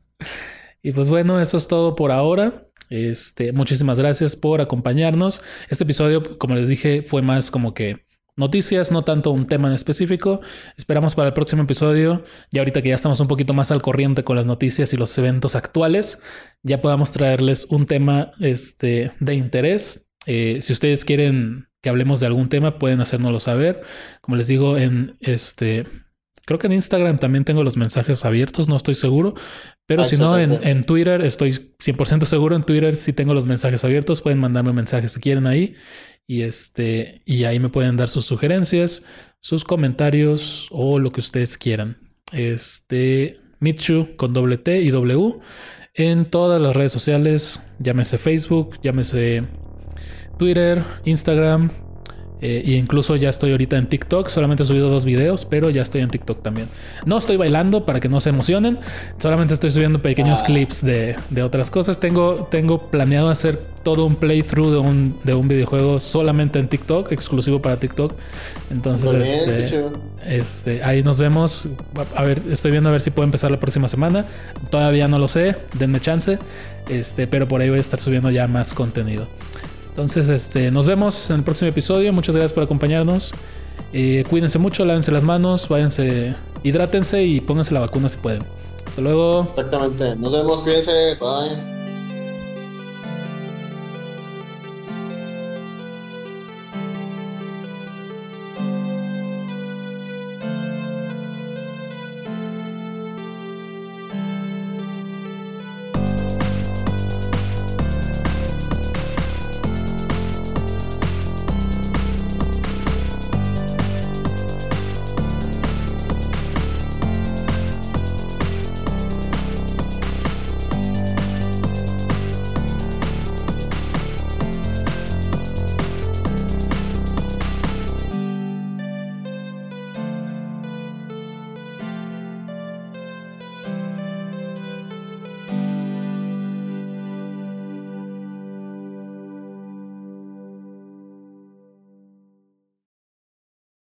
y pues bueno, eso es todo por ahora. Este, muchísimas gracias por acompañarnos. Este episodio, como les dije, fue más como que noticias, no tanto un tema en específico. Esperamos para el próximo episodio, y ahorita que ya estamos un poquito más al corriente con las noticias y los eventos actuales, ya podamos traerles un tema este, de interés. Eh, si ustedes quieren que hablemos de algún tema, pueden hacérnoslo saber. Como les digo, en este Creo que en Instagram también tengo los mensajes abiertos, no estoy seguro. Pero ah, si no, en, Twitter estoy 100% seguro. En Twitter si tengo los mensajes abiertos. Pueden mandarme mensajes si quieren ahí. Y, este, y ahí me pueden dar sus sugerencias, sus comentarios o lo que ustedes quieran. Este, Mitchu con doble T y W en todas las redes sociales. Llámese Facebook, llámese Twitter, Instagram, eh, y incluso ya estoy ahorita en TikTok. Solamente he subido dos videos, pero ya estoy en TikTok también. No estoy bailando para que no se emocionen. Solamente estoy subiendo pequeños ah. clips de, otras cosas. Tengo, tengo planeado hacer todo un playthrough de un, de un videojuego solamente en TikTok, exclusivo para TikTok. Entonces, este, este, ahí nos vemos. A ver, estoy viendo a ver si puedo empezar la próxima semana. Todavía no lo sé, denme chance. Este, pero por ahí voy a estar subiendo ya más contenido. Entonces, este, nos vemos en el próximo episodio. Muchas gracias por acompañarnos. Eh, cuídense mucho, lávense las manos, váyanse, hidrátense y pónganse la vacuna si pueden. Hasta luego. Exactamente. Nos vemos, cuídense. Bye.